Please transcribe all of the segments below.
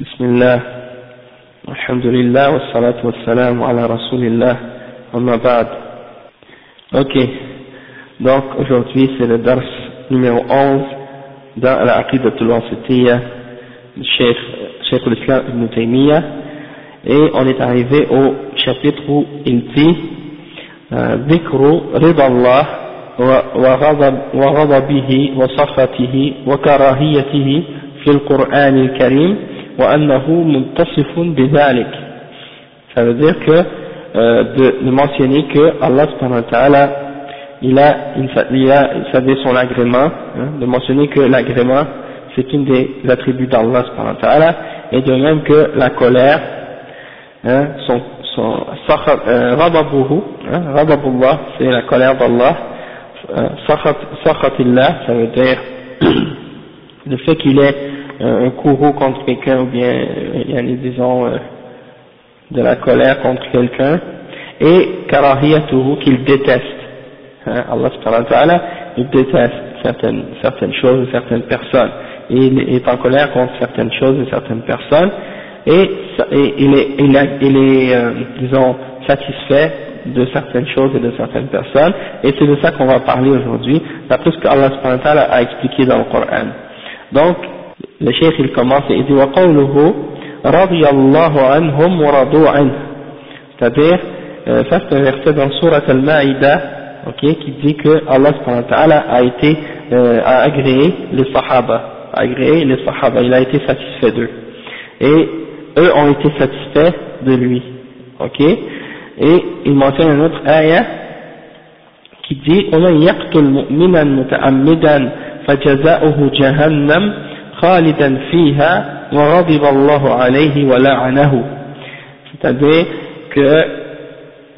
بسم الله. الحمد لله والصلاة والسلام على رسول الله. وما بعد. أوكي دونك aujourd'hui c'est الدرس درس numéro 11 dans العقيده عقيدة الوسطية الشيخ شيخ الإسلام ابن تيمية et on est arrivé au chapitre où il ذكر رضا الله وغضب وغضبه وسخطه وكراهيته في القرآن الكريم وأنه متصف بذلك ça veut dire que euh, de, de, mentionner que Allah subhanahu wa ta'ala il a, il a, il savait son agrément, hein, de mentionner que l'agrément c'est une des attributs d'Allah subhanahu wa ta'ala, et de même que la colère, hein, son, son euh, rababuhu, hein, rababullah c'est la colère d'Allah, euh, sakhatillah ça veut dire le fait qu'il ait un courroux contre quelqu'un ou bien a disons euh, de la colère contre quelqu'un. Et karahiyatuhu qu'il déteste. Hein, Allah subhanahu il déteste certaines, certaines choses et certaines personnes. Il est en colère contre certaines choses et certaines personnes. Et, il est, il, a, est euh, disons satisfait de certaines choses et de certaines personnes. Et c'est de ça qu'on va parler aujourd'hui d'après ce que Allah subhanahu wa ta'ala a expliqué dans le Coran. Donc le cheikh il commence et il dit وقوله رضي الله عنهم ورضوا عنه c'est-à-dire euh, ça c'est un verset dans Surat Al-Ma'ida okay, qui dit que Allah a été euh, a agréé les sahaba a agréé les sahaba il a été satisfait d'eux et eux ont été satisfaits de lui ok et il mentionne une autre ayah qui dit ومن يقتل مؤمنا متعمدا فجزاؤه جهنم خالدا فيها وغضب الله عليه ولعنه c'est-à-dire que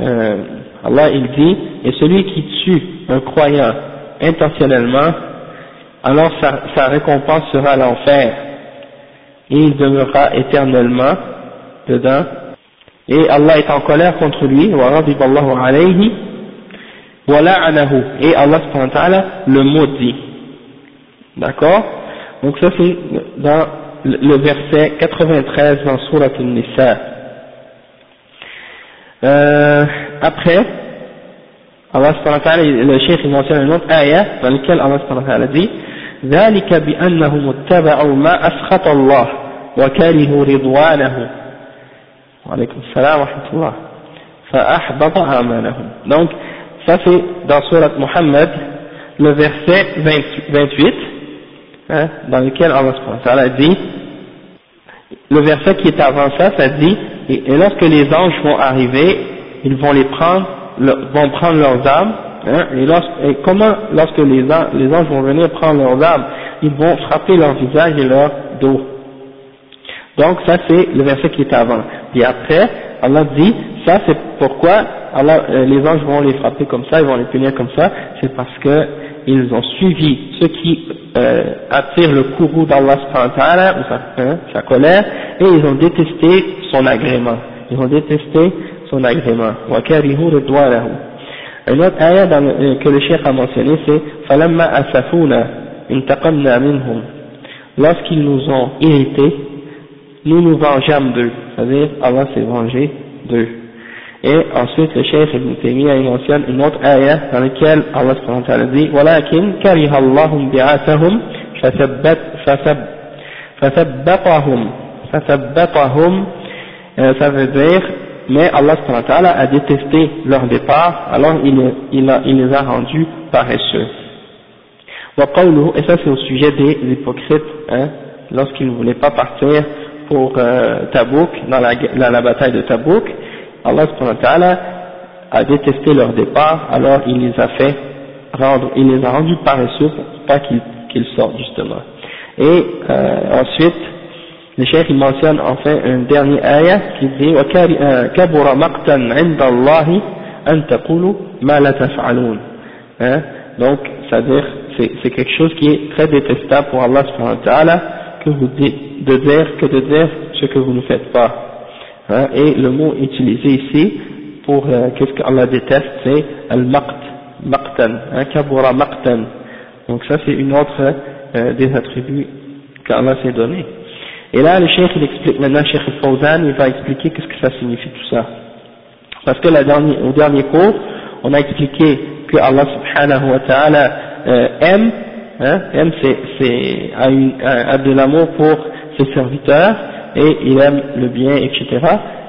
euh, Allah il dit et celui qui tue un croyant intentionnellement alors sa, sa récompense sera l'enfer et il demeurera éternellement dedans et Allah est en colère contre lui وغضب الله عليه ولعنه et Allah subhanahu wa ta'ala le maudit d'accord donc ça c'est dans le verset 93 dans Surat Al-Nisa. Euh, après, Allah subhanahu wa ta'ala, le cheikh il mentionne une autre ayah dans laquelle Allah subhanahu wa ta'ala dit ذلك بأنهم اتبعوا ما أسخط الله وكرهوا رضوانه وعليكم السلام ورحمة الله فأحبط أعمالهم donc ça c'est dans Surat Muhammad le verset 28 hein, dans lequel Allah dit, le verset qui est avant ça, ça dit, et, lorsque les anges vont arriver, ils vont les prendre, vont prendre leurs âmes, hein, et, lorsque, et, comment, lorsque les, anges vont venir prendre leurs âmes, ils vont frapper leur visage et leur dos. Donc ça c'est le verset qui est avant. Puis après, Allah dit, ça c'est pourquoi Allah, euh, les anges vont les frapper comme ça, ils vont les punir comme ça, c'est parce que ils ont suivi ce qui euh, attire le courroux d'Allah ou sa, hein, sa colère, et ils ont détesté son agrément. Ils ont détesté son agrément. Un autre ayah dans le, euh, que le cheikh a mentionné, c'est فَلَمَّا أَسَفُونَا انتقمنا منهم Lorsqu'ils nous ont irrités, nous nous vengeâmes d'eux. C'est-à-dire, Allah s'est vengé d'eux. Et ensuite, le cheikh Ibn Taymiyyah mentionne une autre ayah dans laquelle Allah subhanahu wa ta'ala dit وَلَكِنْ كَرِهَ اللَّهُ بِعَثَهُمْ فَثَبَّطَهُمْ فَثَبَّطَهُمْ ça veut dire mais Allah subhanahu wa ta'ala a détesté leur départ alors il, il, a, il les a rendus paresseux وقوله et ça c'est au sujet des hypocrites hein, lorsqu'ils ne voulaient pas partir pour euh, Tabouk dans la, dans la bataille de Tabouk Allah a détesté leur départ, alors il les a fait rendre, il les a rendus paresseux pour pas qu'ils sortent justement. Et euh, ensuite, le chef il mentionne enfin un dernier ayah qui dit كبر مقتا عند الله أن تقولوا ما لا تفعلون hein? donc c'est-à-dire c'est quelque chose qui est très détestable pour Allah subhanahu wa ta'ala que vous dites, de dire que de dire ce que vous ne faites pas Hein, et le mot utilisé ici pour euh, qu'est-ce qu'Allah déteste, c'est al-maqt, maqtan, hein, kabura maqtan. Donc ça c'est une autre euh, des attributs qu'Allah s'est donné. Et là, le cheikh, il explique maintenant, cheikh Fawzan, il va expliquer qu'est-ce que ça signifie tout ça. Parce que la dernière, au dernier cours, on a expliqué que Allah subhanahu wa ta'ala euh, aime, hein, aime c'est, a, a, a de l'amour pour ses serviteurs, et il aime le bien, etc.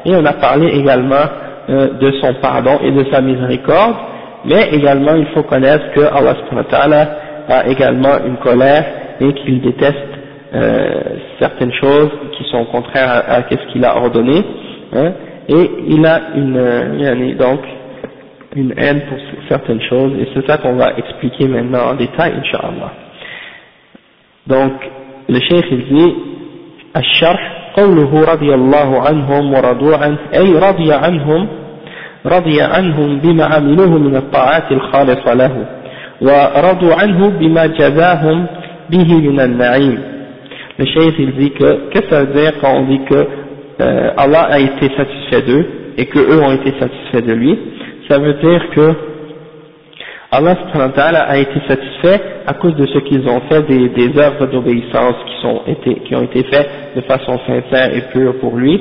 Et on a parlé également euh, de son pardon et de sa miséricorde, mais également il faut connaître que Allah subhanahu wa ta'ala a également une colère et qu'il déteste euh, certaines choses qui sont contraires à, à ce qu'il a ordonné, hein, et il a une, euh, donc une haine pour certaines choses, et c'est ça qu'on va expliquer maintenant en détail, Inch'Allah. Donc, le cheikh il dit, الشرح قوله رضي الله عنهم ورضوا عنه أي رضي عنهم رضي عنهم بما عملوه من الطاعات الخالصة له ورضوا عنه بما جزاهم به من النعيم. الشيخ يقول كيف ذلك قد ذلك الله a été satisfait d'eux et que eux ont été satisfaits de lui. Ça veut dire que Allah a été satisfait à cause de ce qu'ils ont fait des, des œuvres d'obéissance qui, sont été, qui ont été faites de façon sincère et pure pour lui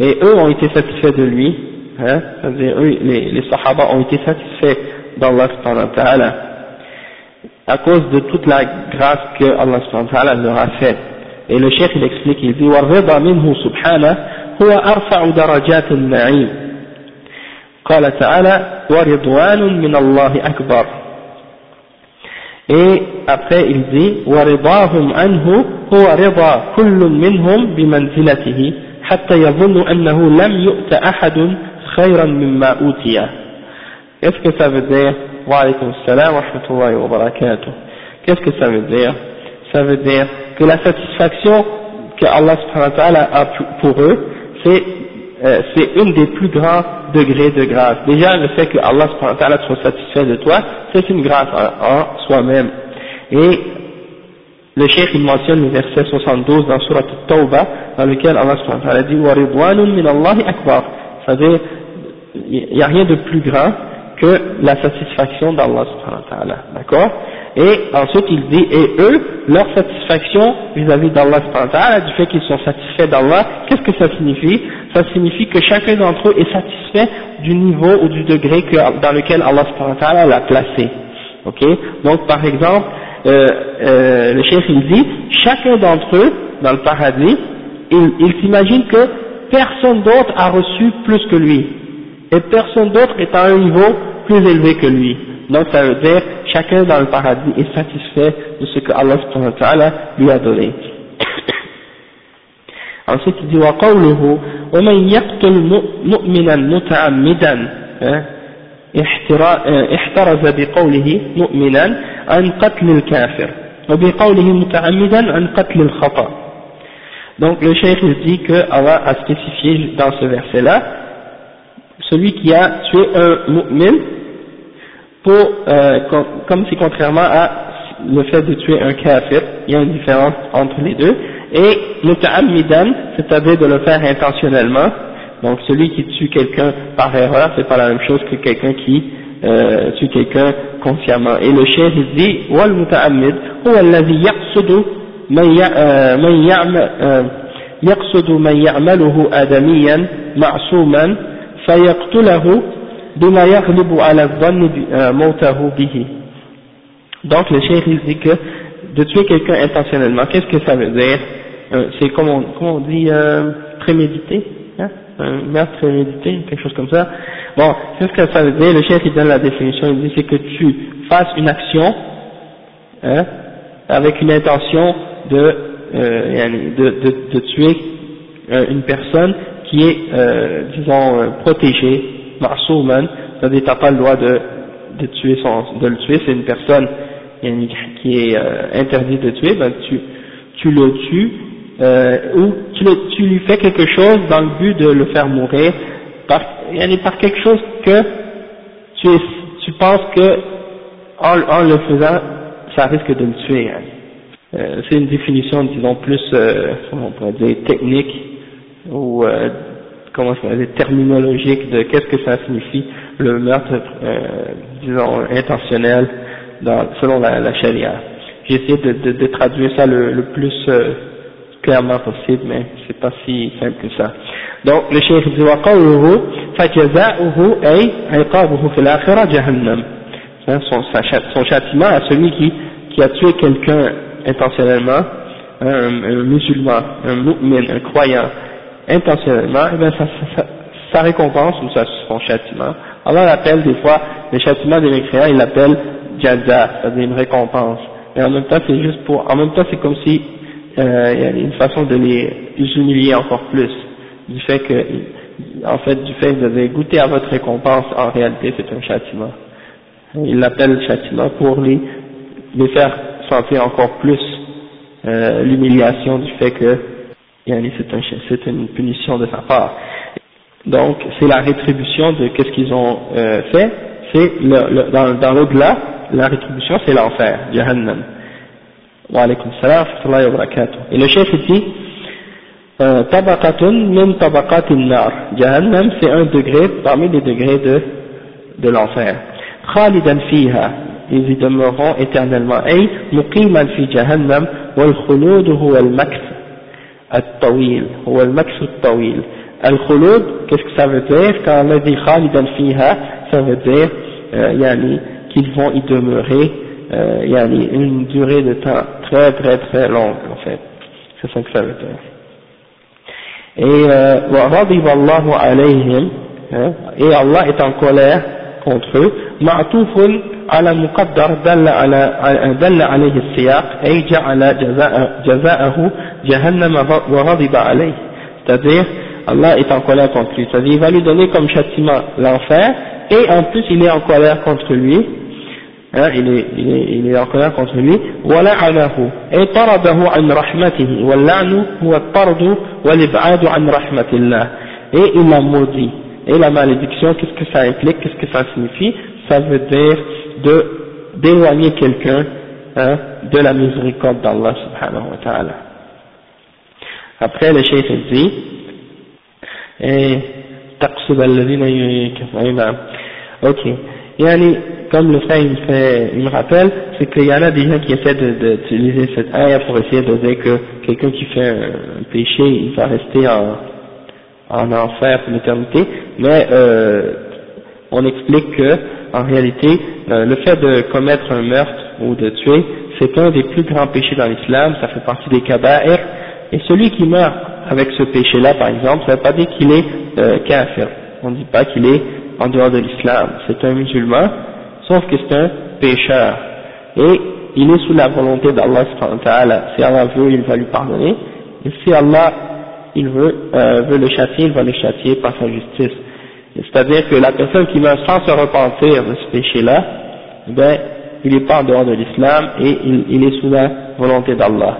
et eux ont été satisfaits de lui hein, c'est-à-dire eux les, les sahaba ont été satisfaits d'Allah à cause de toute la grâce que Allah leur a faite. Et le chef il explique, il dit وَالرِّضَى مِنْهُ سُبْحَانَهُ هو أرفع درجات النعيم قال تعالى وَرِضْوَانٌ من الله أكبر Et après il dit وَرِضَاهُمْ عنه هو رضا كل منهم بمنزلته حتى يظن أنه لم يؤت أحد خيرا مما أوتيه Qu'est-ce que ça veut dire Wa alaykum salam wa rahmatullahi wa barakatuh. Qu'est-ce que ça veut dire Ça veut dire que la satisfaction que Allah subhanahu wa ta'ala a pour eux, c'est euh, c'est une des plus grands degrés de grâce. Déjà, le fait que Allah soit satisfait de toi, c'est une grâce en, soi-même. Et le cheikh il mentionne le verset 72 dans Surah At-Tawbah, dans lequel Allah ta'ala dit « Wa ridwanun min Allahi akbar ». C'est-à-dire, il n'y a rien de plus grand que la satisfaction d'Allah d'accord? Et ensuite il dit, et eux, leur satisfaction vis-à-vis d'Allah du fait qu'ils sont satisfaits d'Allah, qu'est-ce que ça signifie? Ça signifie que chacun d'entre eux est satisfait du niveau ou du degré dans lequel Allah l'a placé, ok? Donc par exemple, euh, euh, le chef il dit, chacun d'entre eux, dans le paradis, il s'imagine que personne d'autre a reçu plus que lui, et personne d'autre est à un niveau plus élevé que lui. Donc ça veut dire chacun dans le paradis est satisfait de ce que Allah subhanahu wa ta'ala lui a donné. Ensuite il dit وقوله ومن يقتل مؤمنا متعمدا احترز بقوله مؤمنا عن قتل الكافر وبقوله متعمدا عن قتل الخطأ Donc le cheikh dit que Allah a spécifié dans ce verset là celui qui a tué un mu'min pour, euh, comme c'est contrairement à le fait de tuer un kafir, il y a une différence entre les deux, et muta'ammidan, c'est-à-dire de le faire intentionnellement, donc celui qui tue quelqu'un par erreur, c'est pas la même chose que quelqu'un qui euh, tue quelqu'un consciemment. Et le chef dit, بما يغلب على الظن موته به donc le cheikh il dit que de tuer quelqu'un intentionnellement qu'est-ce que ça veut dire euh, c'est comme on, comme on dit euh, prémédité hein un meurtre prémédité quelque chose comme ça bon qu'est-ce que ça veut dire le cheikh il donne la définition il dit c'est que tu fasses une action hein, avec une intention de, euh, de, de, de tuer euh, une personne qui est, euh, disons, euh, marsouman, c'est-à-dire pas le droit de, de tuer son, de le tuer, c'est une personne qui est euh, interdite de tuer, ben tu, tu le tues, euh, ou tu, tu lui fais quelque chose dans le but de le faire mourir, par, par quelque chose que tu, tu penses que en, en, le faisant, ça risque de le tuer. Hein. Euh, c'est une définition, disons, plus, on pourrait dire, technique ou comment ça dire, terminologique de qu'est-ce que ça signifie le meurtre, euh, disons, intentionnel dans, selon la, la charia. J'ai essayé de, de, de, traduire ça le, le plus euh, clairement possible, mais c'est pas si simple que ça. Donc, le cheikh dit, وقوله فجزاؤه أي عقابه في الآخرة جهنم. Hein, son, son châtiment à celui qui, qui a tué quelqu'un intentionnellement, un, un, musulman, un mu'min, un croyant, intentionnellement, eh bien, ça, ça, sa récompense ou son châtiment. Allah l'appelle des fois, le châtiment des mécréants, il l'appelle jaza, c'est-à-dire une récompense. Et en même temps, c'est juste pour, en même temps, c'est comme si, euh, il y a une façon de les humilier encore plus, du fait que, en fait, du fait que vous avez goûté à votre récompense, en réalité, c'est un châtiment. Il l'appelle châtiment pour les, les faire sentir encore plus euh, l'humiliation du fait que c'est une punition de sa part. Donc c'est la rétribution de qu'est-ce qu'ils ont euh, fait, c'est le, le, dans, dans l'au-delà, la rétribution c'est l'enfer, Jahannam. Wa alaykum salam wa barakatuh. Et le chef dit euh, tabaqatun min tabaqatin nar. Jahannam c'est un degré parmi les degrés de, de l'enfer. Khalidan fiha. Ils y demeureront éternellement. Ay muqiman fi jahannam wal khulud huwa al makth الطويل هو المكس الطويل الخلود qu'est-ce que ça veut dire quand on a dit khalidan fiha ça veut dire euh, yani, qu'ils vont y demeurer euh, yani, une durée de temps très très très longue en fait c'est ça que ça veut dire et وغضب الله عليهم et Allah est en colère contre eux معطوف على مقدر دل على دل عليه السياق أي جعل جزاء جزاءه جهنم وغضب عليه c'est-à-dire Allah est en colère contre lui c'est-à-dire il va lui donner comme châtiment l'enfer et en plus il est en colère contre lui hein, il, est, il, est, il est en colère contre lui ولعنه أي طرده عن رحمته واللعن هو الطرد والإبعاد عن رحمة الله et il l'a maudit et la malédiction qu'est-ce que ça implique qu'est-ce que ça signifie ça veut dire de d'éloigner quelqu'un hein, de la miséricorde d'Allah subhanahu wa ta'ala. Après le cheikh dit et تقصد الذين يكفرون ok yani, comme le frère il me, fait, il me rappelle c'est qu'il y en a des gens qui essaient d'utiliser de, cette ayah pour essayer de dire que quelqu'un qui fait un péché il va rester en, en enfer pour l'éternité mais euh, on explique que en réalité, euh, le fait de commettre un meurtre ou de tuer, c'est un des plus grands péchés dans l'islam, ça fait partie des kaba'ir, et celui qui meurt avec ce péché-là, par exemple, ça ne veut pas dire qu'il est euh, kafir, on ne dit pas qu'il est en dehors de l'islam, c'est un musulman, sauf que c'est un pécheur, et il est sous la volonté d'Allah, si Allah veut, il va lui pardonner, et si Allah il veut, euh, veut le châtier, il va le châtier par sa justice. C'est-à-dire que la personne qui meurt sans se repentir de ce péché-là, ben, il n'est pas en dehors de l'islam et il, est sous la volonté d'Allah.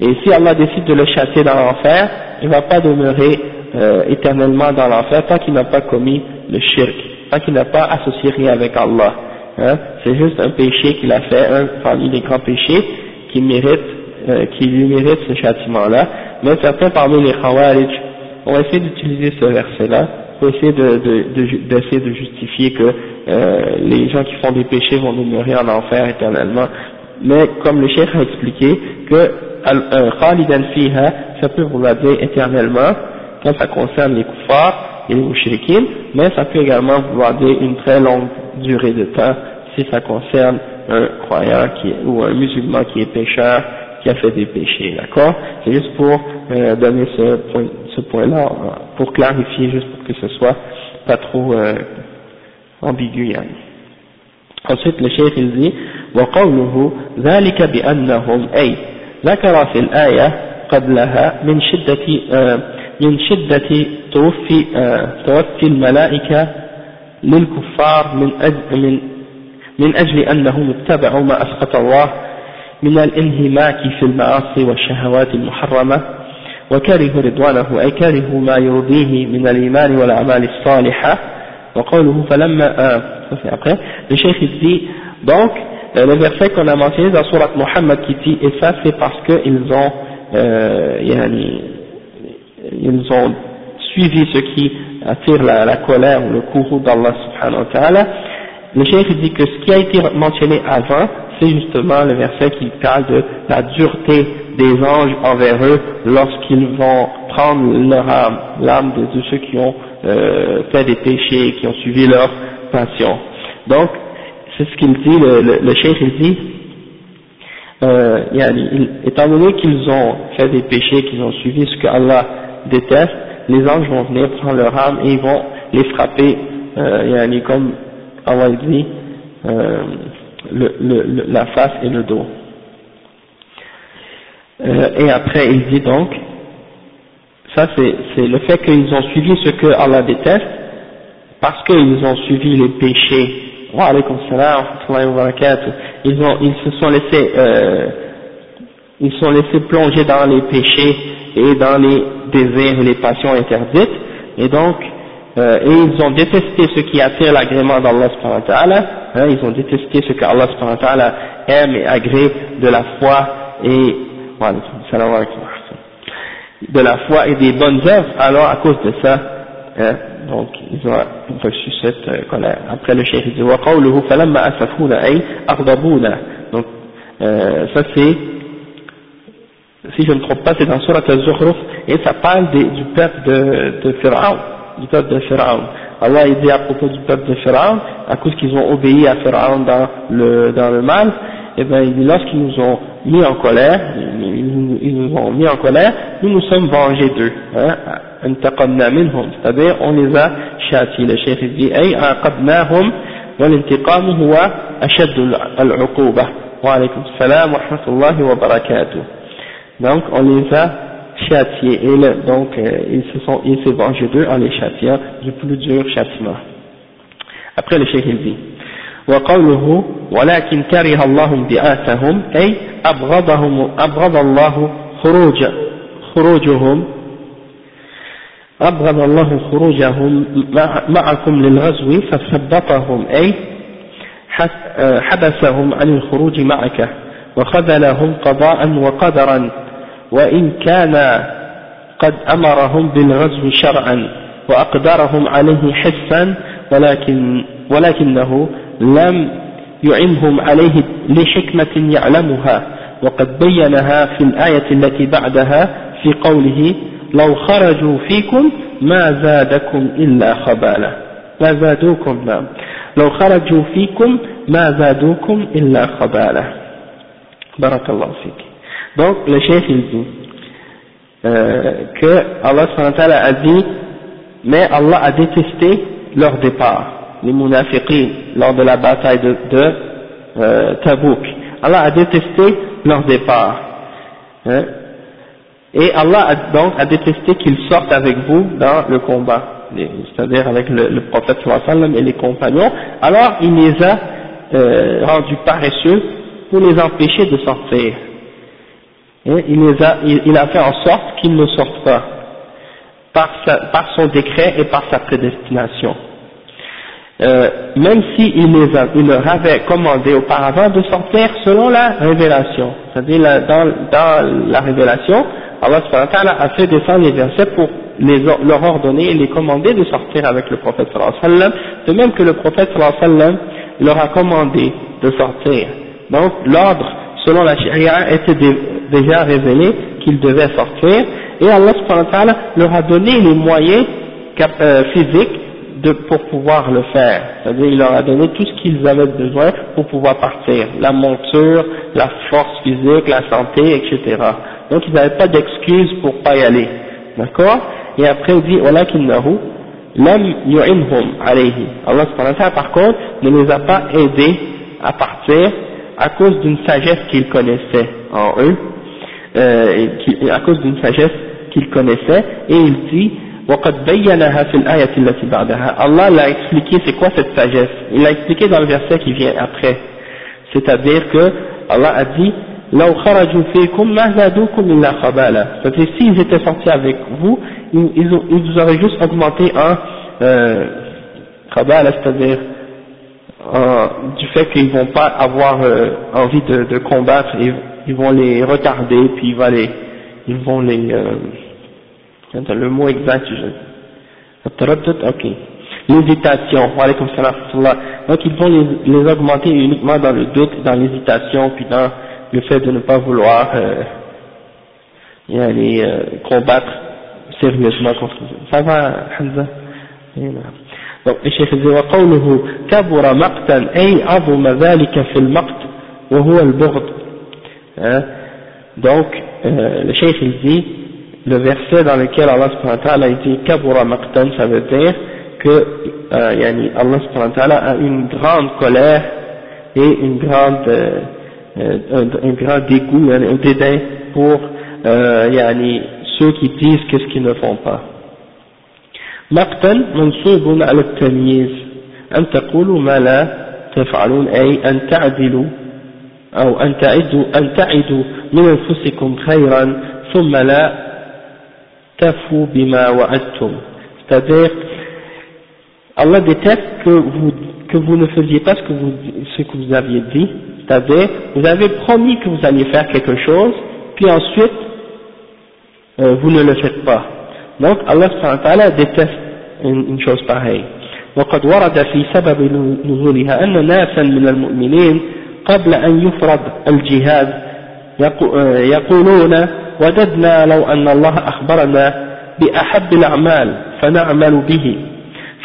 Et si Allah décide de le chasser dans l'enfer, il ne va pas demeurer euh, éternellement dans l'enfer tant qu'il n'a pas commis le shirk, tant qu'il n'a pas associé rien avec Allah. Hein. C'est juste un péché qu'il a fait, un parmi les grands péchés qui mérite, euh, qui lui mérite ce châtiment-là. Mais certains parmi les Khawarij ont essayé d'utiliser ce verset-là pour essayer de, de, d'essayer de, justifier que euh, les gens qui font des péchés vont demeurer en enfer éternellement. Mais comme le chef a expliqué que euh, khalidan fiha, ça peut vouloir dire éternellement quand ça concerne les kuffars et les mushrikin, mais ça peut également vouloir dire une très longue durée de temps si ça concerne un croyant qui ou un musulman qui est pécheur qui a fait des péchés, d'accord C'est juste pour euh, donner ce point, ce point-là, pour clarifier, juste pour que ce soit pas trop euh, ambigu. Yani. Ensuite, le cheikh il dit وقوله ذلك بأنهم أي ذكر في الآية قبلها من شدة من شدة توفي توفي الملائكة للكفار من أجل من من أجل أنهم اتبعوا ما أسقط الله من الانهماك في المعاصي والشهوات المحرمة وكرهوا رضوانه أي كرهوا ما يرضيه من الإيمان والأعمال الصالحة وقوله فلما dit donc euh, le verset qu'on a mentionné dans surat Muhammad qui dit et ça c'est parce qu'ils ont euh, ils ont suivi ce qui attire la, la colère ou le courroux d'Allah subhanahu wa ta'ala le cheikh dit que ce qui a été mentionné avant c'est justement le verset qui parle de la dureté des anges envers eux lorsqu'ils vont prendre leur âme, l'âme de ceux qui ont euh, fait des péchés, qui ont suivi leur passion. Donc, c'est ce qu'il dit, le, le, dit, euh, étant donné qu'ils ont fait des péchés, qu'ils ont suivi ce que Allah déteste, les anges vont venir prendre leur âme et ils vont les frapper, euh, comme Allah dit, euh, la face et le dos. Euh, et après il dit donc, ça c'est le fait qu'ils ont suivi ce que Allah déteste, parce qu'ils ont suivi les péchés. Wa alaykum salam wa Ils ont, ils se sont laissés, euh, ils sont laissés plonger dans les péchés et dans les désirs les passions interdites, et donc, euh, et ils ont détesté ce qui attire l'agrément d'Allah hein, ils ont détesté ce qu'Allah aime et agrée de la foi et de la foi et des bonnes œuvres, alors à cause de ça, hein, donc ils ont reçu cette euh, colère. Après le cheikh dit وقوله فلما أسفونا أي أغضبونا donc euh, ça c'est si je ne me trompe pas c'est dans Surat al-Zukhruf et ça parle des, du peuple de, de Pharaon du peuple de Pharaon Allah il dit à propos du peuple de Pharaon à cause qu'ils ont obéi à Pharaon dans le, dans le mal et eh bien lorsqu'ils nous ont mis en colère, ils nous ont mis en colère, nous nous sommes vengés d'eux. Hein, c'est-à-dire on les a châtiés. Le chef dit أي عاقبناهم والانتقام هو أشد العقوبة وعليكم السلام ورحمة الله وبركاته donc on les a châtiés et le, donc euh, ils se sont ils se vengés d'eux en les châtiant. Du plus dur châtiment. Après le chef dit وقوله ولكن كره الله انبعاثهم أي أبغضهم أبغض الله خروج خروجهم أبغض الله خروجهم معكم للغزو فثبطهم أي حبسهم عن الخروج معك وخذلهم قضاء وقدرا وإن كان قد أمرهم بالغزو شرعا وأقدرهم عليه حسا ولكن ولكنه لم يعنهم عليه لحكمة يعلمها. وقد بينها في الآية التي بعدها في قوله لو خرجوا فيكم ما زادكم إلا خبالا. ما زادوكم نعم. لو خرجوا فيكم ما زادوكم إلا خبالا. بارك الله فيك. Donc le chef il dit euh, que Allah a dit mais Allah a détesté leur départ les munafiqin lors de la bataille de, de euh, Tabouk. Allah a détesté leur départ. Hein. Et Allah a donc a détesté qu'ils sortent avec vous dans le combat, c'est-à-dire avec le, le prophète et les compagnons. Alors il les a euh, rendus paresseux pour les empêcher de sortir. Il, les a, il, a fait en sorte qu'ils ne sortent pas par, sa, par son décret et par sa prédestination. Euh, même s'il il leur avait commandé auparavant de sortir selon la révélation. C'est-à-dire dans, dans, la révélation, Allah a fait descendre les versets pour les, leur ordonner et les commander de sortir avec le prophète de même que le prophète leur a commandé de sortir. Donc l'ordre selon la charia était déjà révélé qu'ils devaient sortir et Allah leur a donné les moyens euh, physiques de, pour pouvoir le faire. C'est-à-dire, il leur a donné tout ce qu'ils avaient besoin pour pouvoir partir. La monture, la force physique, la santé, etc. Donc, ils n'avaient pas d'excuses pour pas y aller. D'accord Et après, il dit, وَلَكِنَّهُ لَمْ يُعِنْهُمْ عَلَيْهِ Allah par contre, ne les a pas aidés à partir à cause d'une sagesse qu'ils connaissaient en eux, euh, à cause d'une sagesse qu'ils connaissaient, et il dit Allah l'a expliqué c'est quoi cette sagesse? Il l'a expliqué dans le verset qui vient après. C'est à dire que Allah a dit c'est-à-dire s'ils étaient sortis avec vous ils, ils, ils vous auraient juste augmenté en euh, c'est-à-dire euh, du fait qu'ils vont pas avoir euh, envie de, de combattre, ils vont les retarder, puis ils vont les, ils vont les, euh, le mot exact, je, ok, l'hésitation, donc ils vont les, les, augmenter uniquement dans le doute, dans l'hésitation, puis dans le fait de ne pas vouloir euh, y aller euh, combattre sérieusement contre eux. Ça va, Hamza? donc le Cheikh dit وقوله كبر مقتا أي عظم ذلك في المقت وهو البغض hein? donc euh, le Cheikh il dit le verset dans lequel Allah subhanahu wa ta'ala dit kabura maqtan ça veut dire que euh, yani Allah subhanahu wa ta'ala a une grande colère et une grande euh, un, un grand dégoût un dédain pour euh, yani ceux qui disent qu'est-ce qu'ils ne font pas مقتا منصوب على التمييز أن تقولوا ما لا تفعلون أي أن تعدلوا أو أن تعدوا, أن تعدوا من أنفسكم خيرا ثم لا تفوا بما وعدتم c'est-à-dire Allah déteste que vous, que vous ne faisiez pas ce que vous, ce que vous aviez dit c'est-à-dire vous avez promis que vous alliez faire quelque chose puis ensuite euh, vous ne le faites pas Donc Allah subhanahu wa ta'ala déteste une, une chose pareille. وقد ورد في سبب نزولها أن ناسا من المؤمنين قبل أن يفرض الجهاد يقولون وددنا لو أن الله أخبرنا بأحب الأعمال فنعمل به.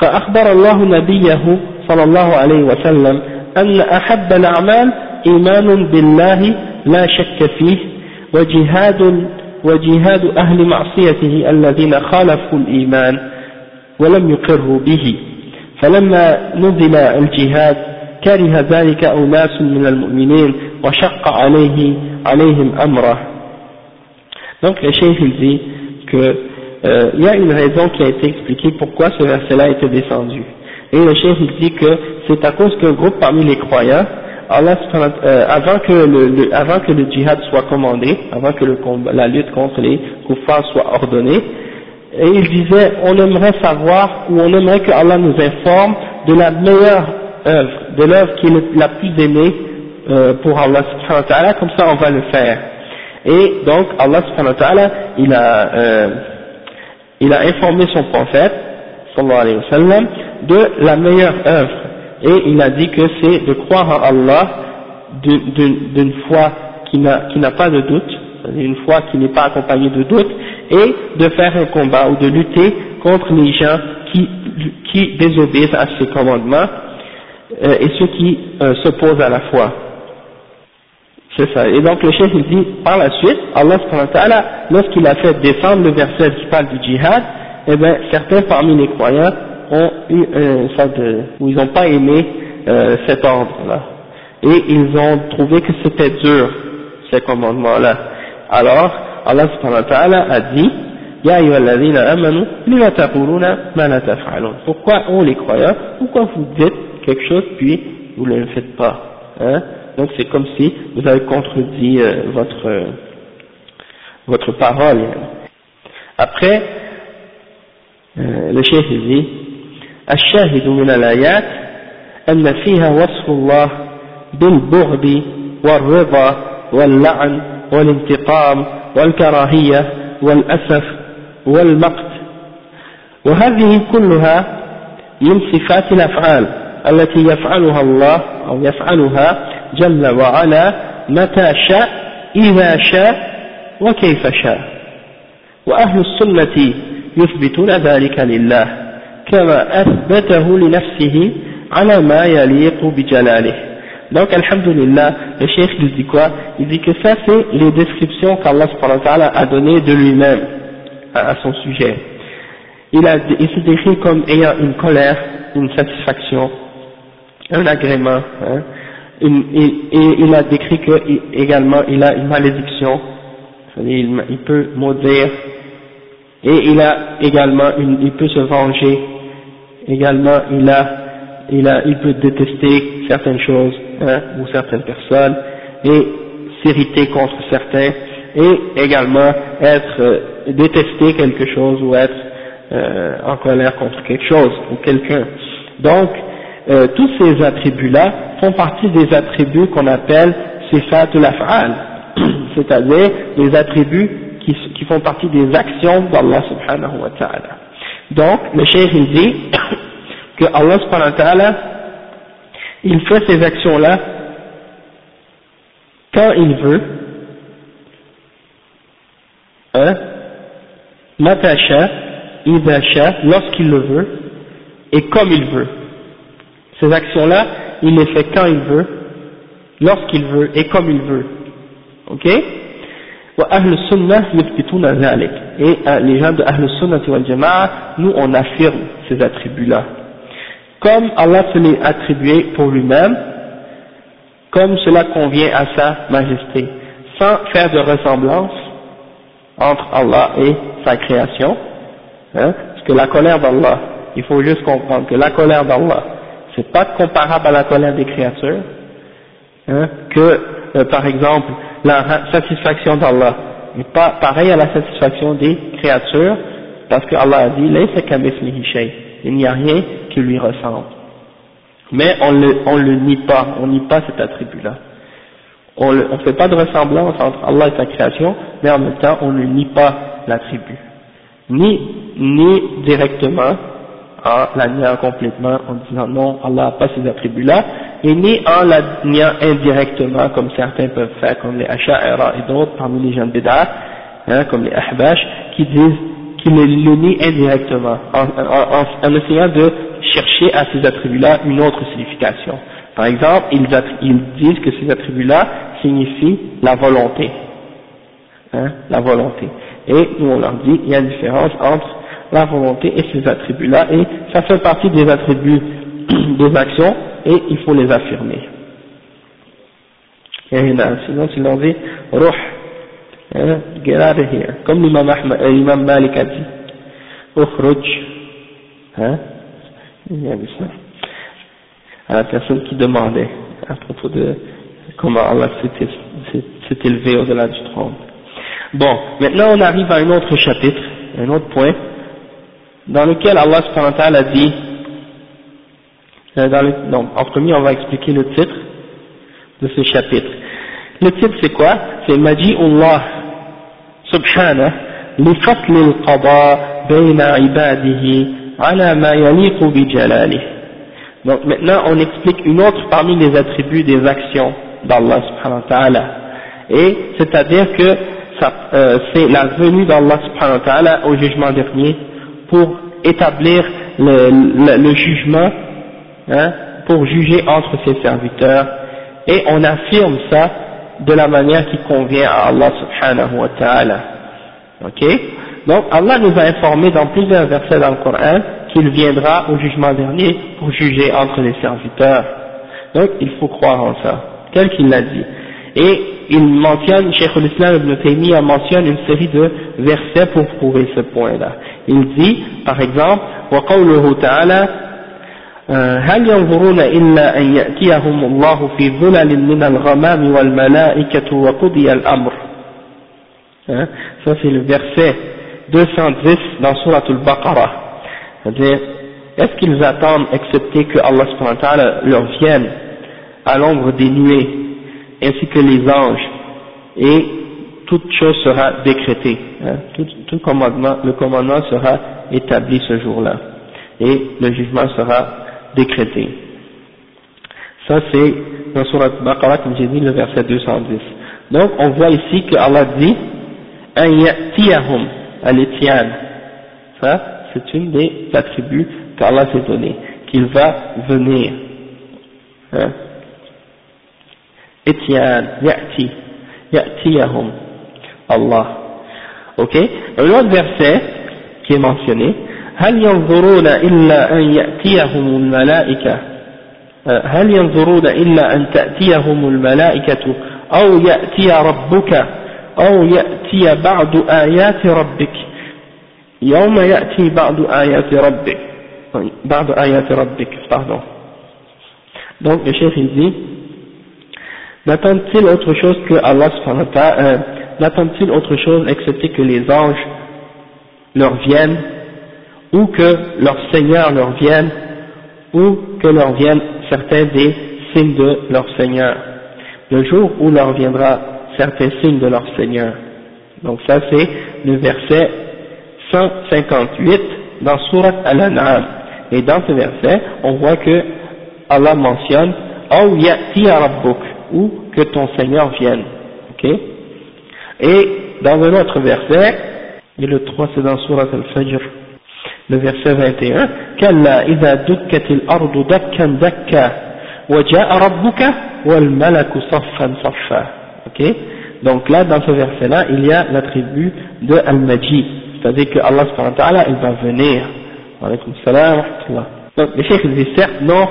فأخبر الله نبيه صلى الله عليه وسلم أن أحب الأعمال إيمان بالله لا شك فيه وجهاد وجهاد أهل معصيته الذين خالفوا الإيمان ولم يقروا به فلما نزل الجهاد كره ذلك أناس من المؤمنين وشق عليه عليهم أمره donc le chef il dit que euh, il y a une raison qui a été expliquée pourquoi ce verset-là a été descendu et le chef il dit que c'est à cause qu'un groupe parmi les croyants Allah, euh, avant, que le, le, avant que le djihad soit commandé, avant que le la lutte contre les kuffars soit ordonnée, et il disait, on aimerait savoir, ou on aimerait que Allah nous informe de la meilleure œuvre, de l'œuvre qui est la plus aimée euh, pour Allah subhanahu wa ta'ala, comme ça on va le faire. Et donc Allah subhanahu wa ta'ala, il a, euh, il a informé son prophète, sallallahu alayhi wa sallam, de la meilleure œuvre et il a dit que c'est de croire en Allah d'une foi qui n'a pas de doute, une foi qui n'est pas accompagnée de doute, et de faire un combat ou de lutter contre les gens qui, qui désobéissent à ces commandements euh, et ceux qui euh, s'opposent à la foi. C'est ça. Et donc le chef il dit par la suite, Allah lorsqu'il a fait descendre le verset qui parle du djihad, eh bien certains parmi les croyants ont eu une sorte de, où ils n'ont pas aimé euh, cet ordre-là. Et ils ont trouvé que c'était dur, ces commandements-là. Alors, Allah subhanahu wa ta'ala a dit, Ya ayyuhalladhina amanu, lima taquluna ma la. Pourquoi, on les croyants, pourquoi vous dites quelque chose puis vous ne le faites pas? Hein? Donc c'est comme si vous avez contredit euh, votre, euh, votre parole. Après, euh, le chef dit, الشاهد من الآيات أن فيها وصف الله بالبغض والرضا واللعن والانتقام والكراهية والأسف والمقت. وهذه كلها من صفات الأفعال التي يفعلها الله أو يفعلها جل وعلا متى شاء إذا شاء وكيف شاء. وأهل السنة يثبتون ذلك لله. كما أثبته لنفسه على ما يليق بجلاله donc alhamdulillah le cheikh il dit quoi il dit que ça c'est les descriptions qu'Allah a données de lui-même à, à, son sujet il, a, il se décrit comme ayant une colère une satisfaction un agrément hein, une, et, et, il a décrit que également il a une malédiction il, il peut maudire et il a également une, il peut se venger également il a, il a, il peut détester certaines choses hein, ou certaines personnes et s'irriter contre certains et également être euh, détester quelque chose ou être euh, en colère contre quelque chose ou quelqu'un. Donc euh, tous ces attributs-là font partie des attributs qu'on appelle sifatul af'al, c'est-à-dire les attributs qui, qui font partie des actions d'Allah subhanahu wa ta'ala. Donc, le cheikh il dit que Allah subhanahu wa il fait ces actions-là quand il veut, hein, Matasha, Idasha, lorsqu'il le veut, et comme il veut. Ces actions-là, il les fait quand il veut, lorsqu'il veut, et comme il veut. Ok? Et euh, les gens de Sunnah wal Jama'a, nous on affirme ces attributs-là. Comme Allah se les attribué pour lui-même, comme cela convient à sa majesté, sans faire de ressemblance entre Allah et sa création, hein, parce que la colère d'Allah, il faut juste comprendre que la colère d'Allah, c'est pas comparable à la colère des créatures, hein, que euh, par exemple la satisfaction d'Allah n'est pas pareil à la satisfaction des créatures, parce que Allah a dit il n'y a rien qui lui ressemble. Mais on le, on le nie pas, on nie pas cet attribut-là. On ne fait pas de ressemblance entre Allah et sa création, mais en même temps on ne nie pas l'attribut. Ni, ni directement, en la niant complètement, en disant non, Allah n'a pas ces attributs-là, ni en la niant indirectement, comme certains peuvent faire, comme les Asha'ira et d'autres parmi les gens de hein, comme les Ahbash, qui disent qu'ils le, nient indirectement, en, essayant de chercher à ces attributs-là une autre signification. Par exemple, ils, ils disent que ces attributs-là signifient la volonté. Hein, la volonté. Et nous on leur dit, il y a une différence entre la volonté et ces attributs-là, et ça fait partie des attributs des actions, et il faut les affirmer. Sinon, si l'on dit, ruh, hein, get out of here, comme l'imam Malik a dit, ukhruj, hein, il y a ça à la personne qui demandait à propos de comment Allah s'est élevé au-delà du trône. Bon, maintenant on arrive à un autre chapitre, un autre point, dans lequel Allah subhanahu wa dit, euh, dans le, non, en premier on va expliquer le titre de ce chapitre. Le titre c'est quoi C'est Allah subhanahu لفصل القضاء بين عباده على ما يليق بجلاله donc maintenant on explique une autre parmi les attributs des actions d'Allah subhanahu wa ta'ala. Et c'est-à-dire que euh, c'est la venue d'Allah subhanahu wa ta'ala au jugement dernier pour établir le, le, jugement, hein, pour juger entre ses serviteurs. Et on affirme ça de la manière qui convient à Allah subhanahu wa ta'ala. Ok Donc Allah nous a informé dans plusieurs versets dans le Coran qu'il viendra au jugement dernier pour juger entre les serviteurs. Donc il faut croire en ça, tel qu'il l'a dit. Et il mentionne, Cheikh al-Islam ibn Taymiyyah mentionne une série de versets pour prouver ce point-là. Il dit, par exemple, وقوله تعالى هل ينظرون إلا أن يأتيهم الله في ظلل من الغمام والملائكة وقضي الأمر hein? Ça c'est le verset 210 dans Surah Al-Baqarah. C'est-à-dire, est-ce qu'ils attendent, excepté que Allah leur vienne à l'ombre des nuées, ainsi que les anges, et toute chose sera décrétée, hein, tout, commandement, le commandement sera établi ce jour-là, et le jugement sera décrété. Ça c'est dans Surat Baqarah, comme j'ai dit, le verset 210. Donc on voit ici que Allah dit, « An ya'tiyahum al Ça, c'est une des attributs qu'Allah s'est donné, qu'il va venir. Hein? Ya'ti, ya'tiyahum, Allah. Ok? Un autre verset qui est mentionné, هل ينظرون إلا أن يأتيهم الملائكة هل ينظرون إلا أن تأتيهم الملائكة أو يأتي ربك أو يأتي بعض آيات ربك يوم يأتي بعض آيات ربك بعض آيات ربك pardon donc le chef il dit n'attendent-ils autre chose que Allah euh, n'attendent-ils autre chose excepté que les anges leur viennent ou que leur Seigneur leur vienne ou que leur viennent certains des signes de leur Seigneur le jour où leur viendra certains signes de leur Seigneur donc ça c'est le verset 158 dans Surat Al-An'am. Et dans ce verset, on voit que Allah mentionne ya'ti ou que ton Seigneur vienne. ok? Et dans un autre verset, et le 3 c'est dans Surat al-Fajr, le verset 21, كلا إذا دكت الأرض دكا دكا وجاء ربك والملك صفا صفا ok donc là dans ce verset là il y a l'attribut de Al-Majid c'est-à-dire que Allah subhanahu wa ta'ala il va venir alaykum salam wa rahmatullah donc le cheikh dit certes non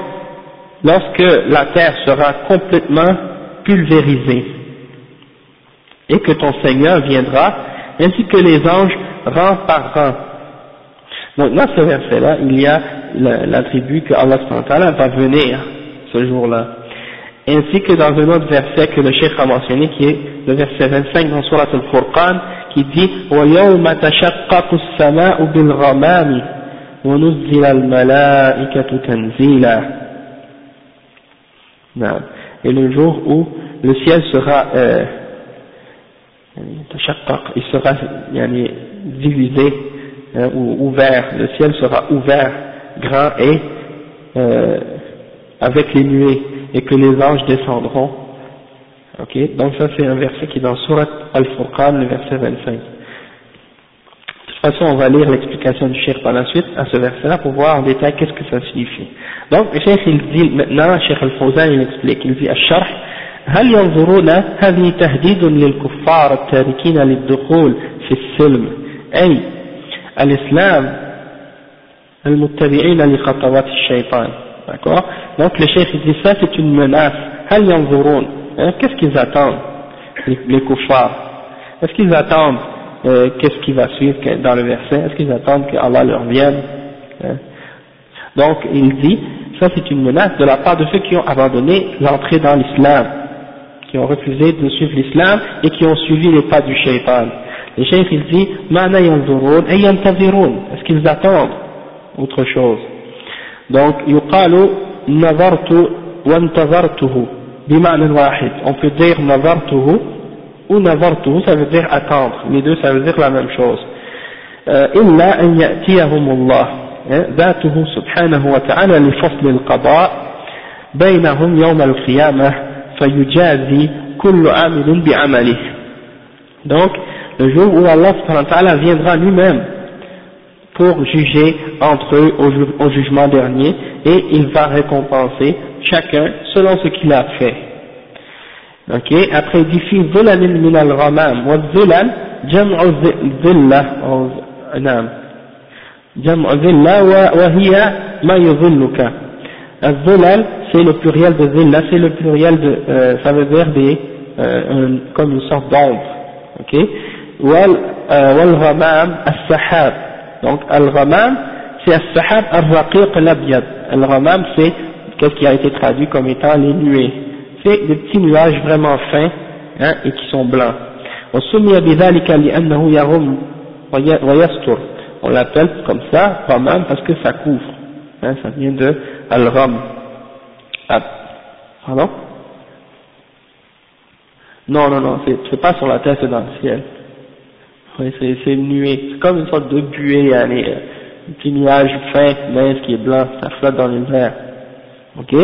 lorsque la terre sera complètement pulvérisée et que ton Seigneur viendra ainsi que les anges rang par rang donc dans ce verset-là, il y a l'attribut que Allah va venir ce jour-là. Ainsi que dans un autre verset que le Cheikh a mentionné, qui est le verset 25 dans Surat al-Furqan, qui dit وَيَوْمَ تَشَقَّقُ السَّمَاءُ بِالْغَمَامِ وَنُزِّلَ الْمَلَائِكَةُ تَنزِيلًا Et le jour où le ciel sera euh, il sera divisé hein, ou ouvert, le ciel sera ouvert, grand et euh, avec les nuées, et que les anges descendront. Ok, donc ça c'est un verset qui est dans Surat Al-Furqan, le verset 25. De toute façon, on va lire l'explication du Cheikh par la suite à ce verset-là pour voir en détail qu'est-ce que ça signifie. Donc, le Cheikh il dit maintenant, Cheikh Al-Fawzan il explique, il dit الشرح هل ينظرون هذه تهديد للكفار التاركين للدخول في السلم أي الإسلام المتبعين لخطوات الشيطان d'accord donc le chef dit ça c'est une menace هل ينظرون hein, qu'est-ce qu'ils attendent les, les kuffars est-ce qu'ils attendent euh, qu'est-ce qui va suivre dans le verset est-ce qu'ils attendent que Allah leur vienne hein? donc il dit ça c'est une menace de la part de ceux qui ont abandonné l'entrée dans l'islam qui ont refusé de suivre l'islam et qui ont suivi les pas du shaitan le chef il dit معنى ينظرون أي ينتظرون. Est-ce qu'ils attendent autre chose donc يقال نظرت وانتظرته بمعنى واحد. On peut dire نظرته ou نظرته ça veut dire attendre. Les deux ça veut dire la même chose. إلا أن يأتيهم الله ذاته سبحانه وتعالى لفصل القضاء بينهم يوم القيامة فيجازي كل عامل بعمله. Donc le jour où Allah viendra lui-même pour juger entre eux au, jugement dernier et il va récompenser chacun selon ce qu'il a fait. Ok, après il dit fi wa jam'u dhilla yudhilluka. Al-dhulal c'est le pluriel de dhilla c'est le plurial de euh, ça veut dire des euh, comme une sorte d'ombre. Ok? والغمام السحاب donc al-ghamam c'est al-sahab al-raqiq al-abyad al-ghamam c'est qu'est-ce qui a été traduit comme étant les nuées c'est des petits nuages vraiment fins hein, et qui sont blancs وسمي بذلك لأنه يغم ويستر on l'appelle comme ça ghamam parce que ça couvre hein, ça vient de al-gham ah, pardon non non non c'est pas sur la terre c'est dans le ciel oui, c'est une nuée. C'est comme une sorte de buée, un petit nuage fin, mince qui est blanc, ça flotte dans les airs. Ok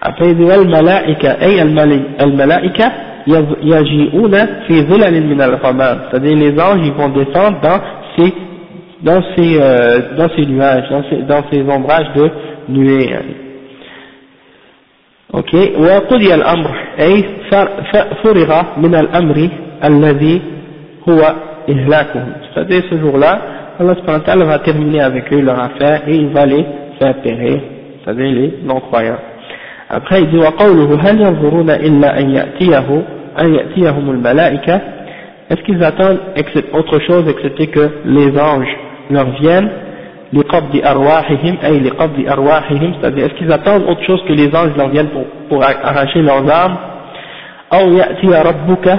Après, il dit Al-Mala'ika, ay Al-Mala'ika, yaji'una fi zilalin min al-ghamam. C'est-à-dire, les anges, ils vont descendre dans ces, dans ces, euh, dans ces nuages, dans ces, dans ces ombrages de nuées. Ok وقضي الأمر أي فرغ من الأمر الذي c'est-à-dire ce jour-là, Allah subhanahu va terminer avec eux leur affaire et il va les faire périr, c'est-à-dire les non-croyants. Après il dit وقوله هل ينظرون إلا أن يأتيه أن يأتيهم الملائكة Est-ce qu'ils attendent autre chose excepté que les anges leur viennent لقبض أرواحهم أي لقبض أرواحهم c'est-à-dire est-ce qu'ils attendent autre chose que les anges leur viennent pour, pour arracher leurs âmes أو يأتي ربك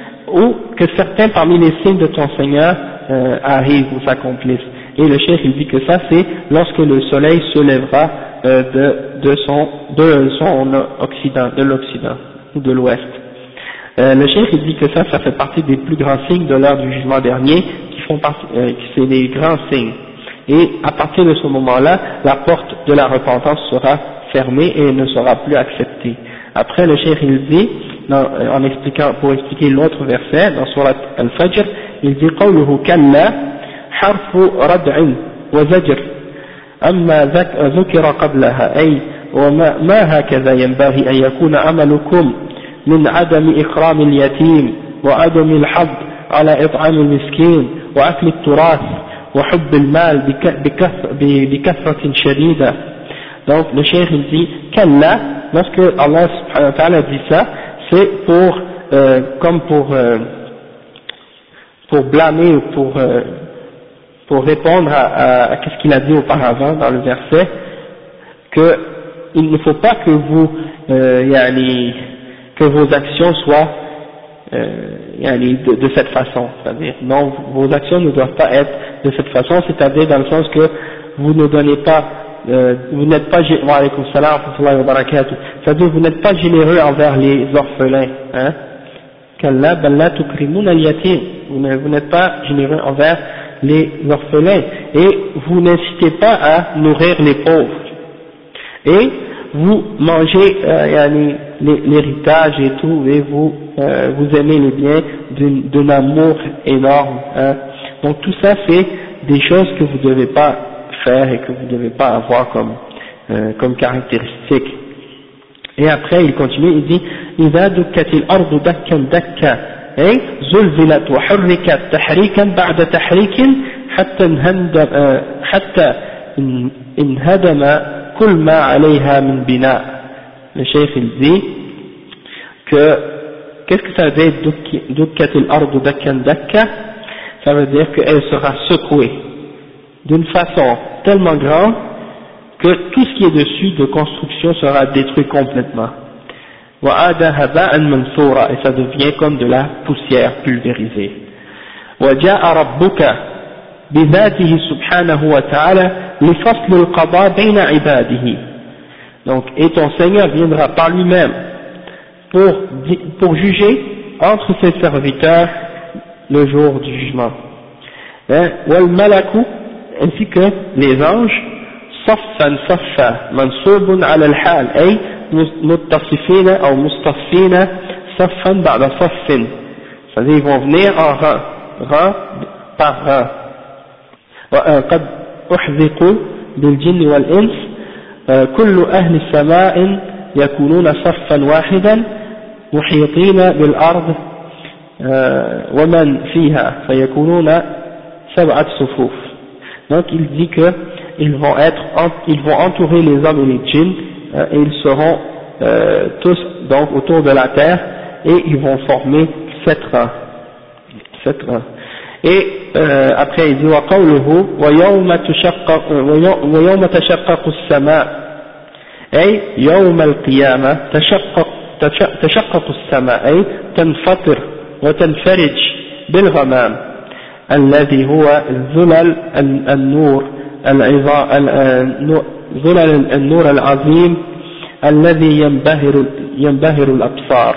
ou que certains parmi les signes de ton Seigneur euh, arrivent ou s'accomplissent. Et le chef il dit que ça c'est lorsque le soleil se lèvera euh, de, son, de son occident, de l'occident ou de l'ouest. Euh, le chef il dit que ça, ça fait partie des plus grands signes de l'heure du jugement dernier, qui font partie, c'est des grands signes. Et à partir de ce moment-là, la porte de la repentance sera fermée et ne sera plus acceptée. Après, le chef il dit, en expliquant, pour expliquer l'autre verset, dans Surat Al-Fajr, il dit قوله كلا حرف ردع وزجر أما ذكر قبلها أي وما ما هكذا ينبغي أن يكون عملكم من عدم إكرام اليتيم وعدم الحظ على إطعام المسكين وأكل التراث وحب المال بكثرة شديدة donc le cheikh dit Kalla, lorsque Allah subhanahu wa ta'ala dit ça c'est pour, euh, comme pour, euh, pour blâmer ou pour, euh, pour répondre à, ce qu'il a dit auparavant dans le verset, que il ne faut pas que vous, yani, que vos actions soient de, de, cette façon, c'est-à-dire non, vos actions ne doivent pas être de cette façon, c'est-à-dire dans le sens que vous ne donnez pas euh, vous n'êtes pas c'est-à-dire vous n'êtes pas généreux envers les orphelins hein. Vous n'êtes pas généreux envers les orphelins. Et vous n'incitez pas à nourrir les pauvres. Et vous mangez euh, l'héritage et tout et vous euh, vous aimez les biens d'un amour énorme hein. donc tout ça c'est des choses que vous ne devez pas faire et que vous ne devez pas avoir comme, euh, comme caractéristique. Et après, il continue, il dit, إذا دكت الأرض دكا دكا أي زلزلت وحركت تحريكا بعد تحريك حتى انهدم, حتى انهدم كل ما عليها من بناء. Le cheikh il dit que qu'est-ce que ça veut dire دكت الأرض دكا دكا Ça veut dire qu'elle sera secouée d'une façon tellement grande que tout ce qui est dessus de construction sera détruit complètement. Et ça devient comme de la poussière pulvérisée. وجاء ربك بذاته سبحانه وتعالى لفصل القضاء بين عباده donc et ton Seigneur viendra par lui-même pour, pour juger entre ses serviteurs le jour du jugement hein? والملك ainsi que les anges صفا صفا منصوب على الحال أي متصفين أو مصطفين صفا بعد صف c'est-à-dire ils vont venir en rang rang par rang. وقد أحذقوا بالجن والإنس كل أهل السماء يكونون صفا واحدا محيطين بالأرض ومن فيها فيكونون سبعة صفوف Donc il dit que ils vont être, ils vont entourer les hommes et les djinns euh, et ils seront euh, tous donc autour de la terre et ils vont former sept rangs. Sept rangs. Et euh, après il dit وقوله ويوم تشقق ويوم تشقق السماء أي يوم القيامة تشقق تشقق السماء أي تنفطر وتنفرج بالغمام الذي هو ظلل النور ظلل النور العظيم الذي ينبهر ينبهر الأبصار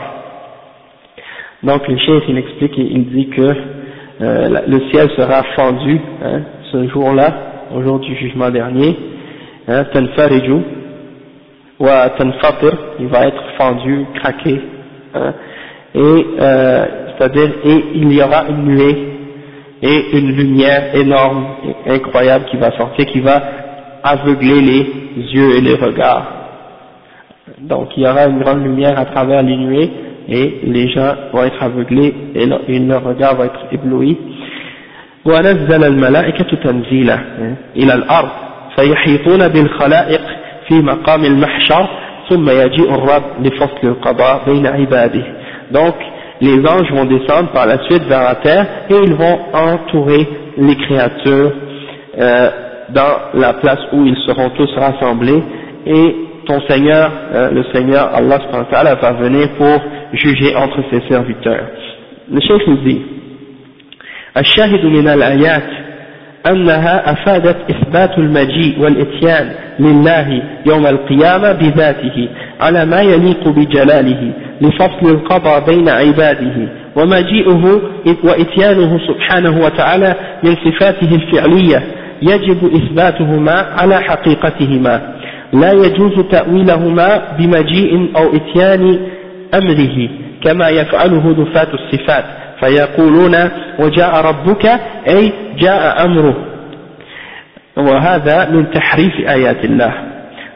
donc le chef il explique il dit que euh, le ciel sera fendu hein, ce jour-là au jour du jugement dernier hein, tanfariju wa tanfatir il va être fendu craqué hein, et euh, c'est-à-dire et il y aura une nuée et une lumière énorme et incroyable qui va sortir, qui va aveugler les yeux et les regards. Donc il y aura une grande lumière à travers les nuées et les gens vont être aveuglés et leur regard va être ébloui. ونزل الملائكة تنزيلا إلى الأرض فيحيطون بالخلائق في مقام المحشر ثم يجيء الرب لفصل القضاء بين عباده donc les anges vont descendre par la suite vers la terre et ils vont entourer les créatures euh, dans la place où ils seront tous rassemblés et ton Seigneur, euh, le Seigneur Allah va venir pour juger entre ses serviteurs. le chef nous dit الشاهد من الآيات أنها أفادت إثبات المجيء والإتيان لله يوم القيامة بذاته على ما يليق بجلاله لفصل القضاء بين عباده ومجيئه وإتيانه سبحانه وتعالى من صفاته الفعلية يجب إثباتهما على حقيقتهما. لا يجوز تأويلهما بمجيء أو إتيان أمره كما يفعله نفاة الصفات. فيقولون وجاء ربك أي جاء أمره وهذا من تحريف آيات الله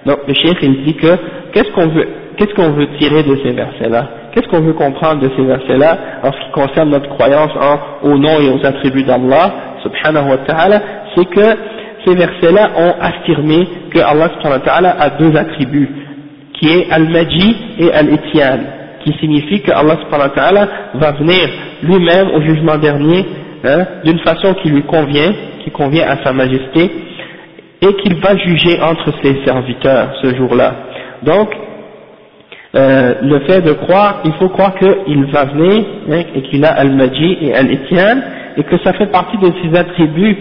donc le chef il dit que qu'est-ce qu'on veut qu'est-ce qu'on veut tirer de ces versets là qu'est-ce qu'on veut comprendre de ces versets là en ce qui concerne notre croyance en, au nom et aux attributs d'Allah subhanahu wa ta'ala c'est que ces versets là ont affirmé que Allah subhanahu wa ta'ala a deux attributs qui est al-maji et al-ityan qui signifie que Allah va venir lui-même au jugement dernier hein, d'une façon qui lui convient, qui convient à sa majesté, et qu'il va juger entre ses serviteurs ce jour-là. Donc, euh, le fait de croire, il faut croire qu'il va venir hein, et qu'il a Al-Maji et Al-Etienne et que ça fait partie de ses attributs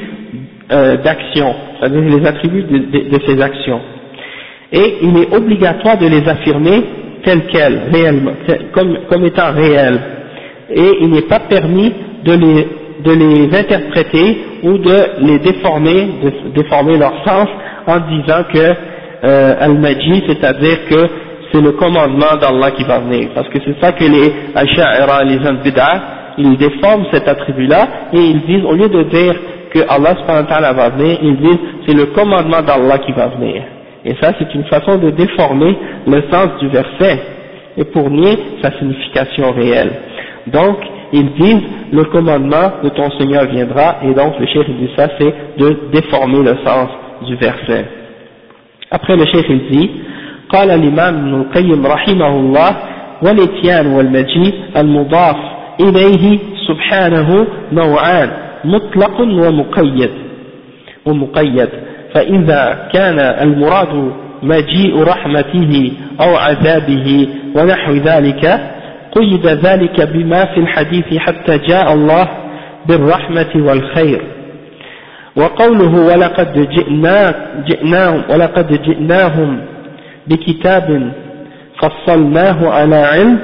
euh, d'action, c'est-à-dire les attributs de, ses actions. Et il est obligatoire de les affirmer telles quelles, réellement, comme, étant réelles et il n'est pas permis de les, interpréter ou de les déformer, de déformer leur sens en disant que euh, Al-Majid, c'est-à-dire que c'est le commandement d'Allah qui va venir. Parce que c'est ça que les Asha'ira, les Bid'ah, ils déforment cet attribut-là et ils disent, au lieu de dire que Allah va venir, ils disent c'est le commandement d'Allah qui va venir. Et ça, c'est une façon de déformer le sens du verset et pour nier sa signification réelle. Donc, ils disent, le commandement de ton Seigneur viendra, et donc le chef dit ça, c'est de déformer le sens du verset. Après le chef il dit, قال الإمام ابن القيم رحمه الله والإتيان والمجيء المضاف إليه سبحانه نوعان مطلق ومقيد ومقيد فإذا كان المراد مجيء رحمته أو عذابه ونحو ذلك قيد ذلك بما في الحديث حتى جاء الله بالرحمة والخير. وقوله ولقد جئنا جئناهم ولقد جئناهم بكتاب فصلناه على علم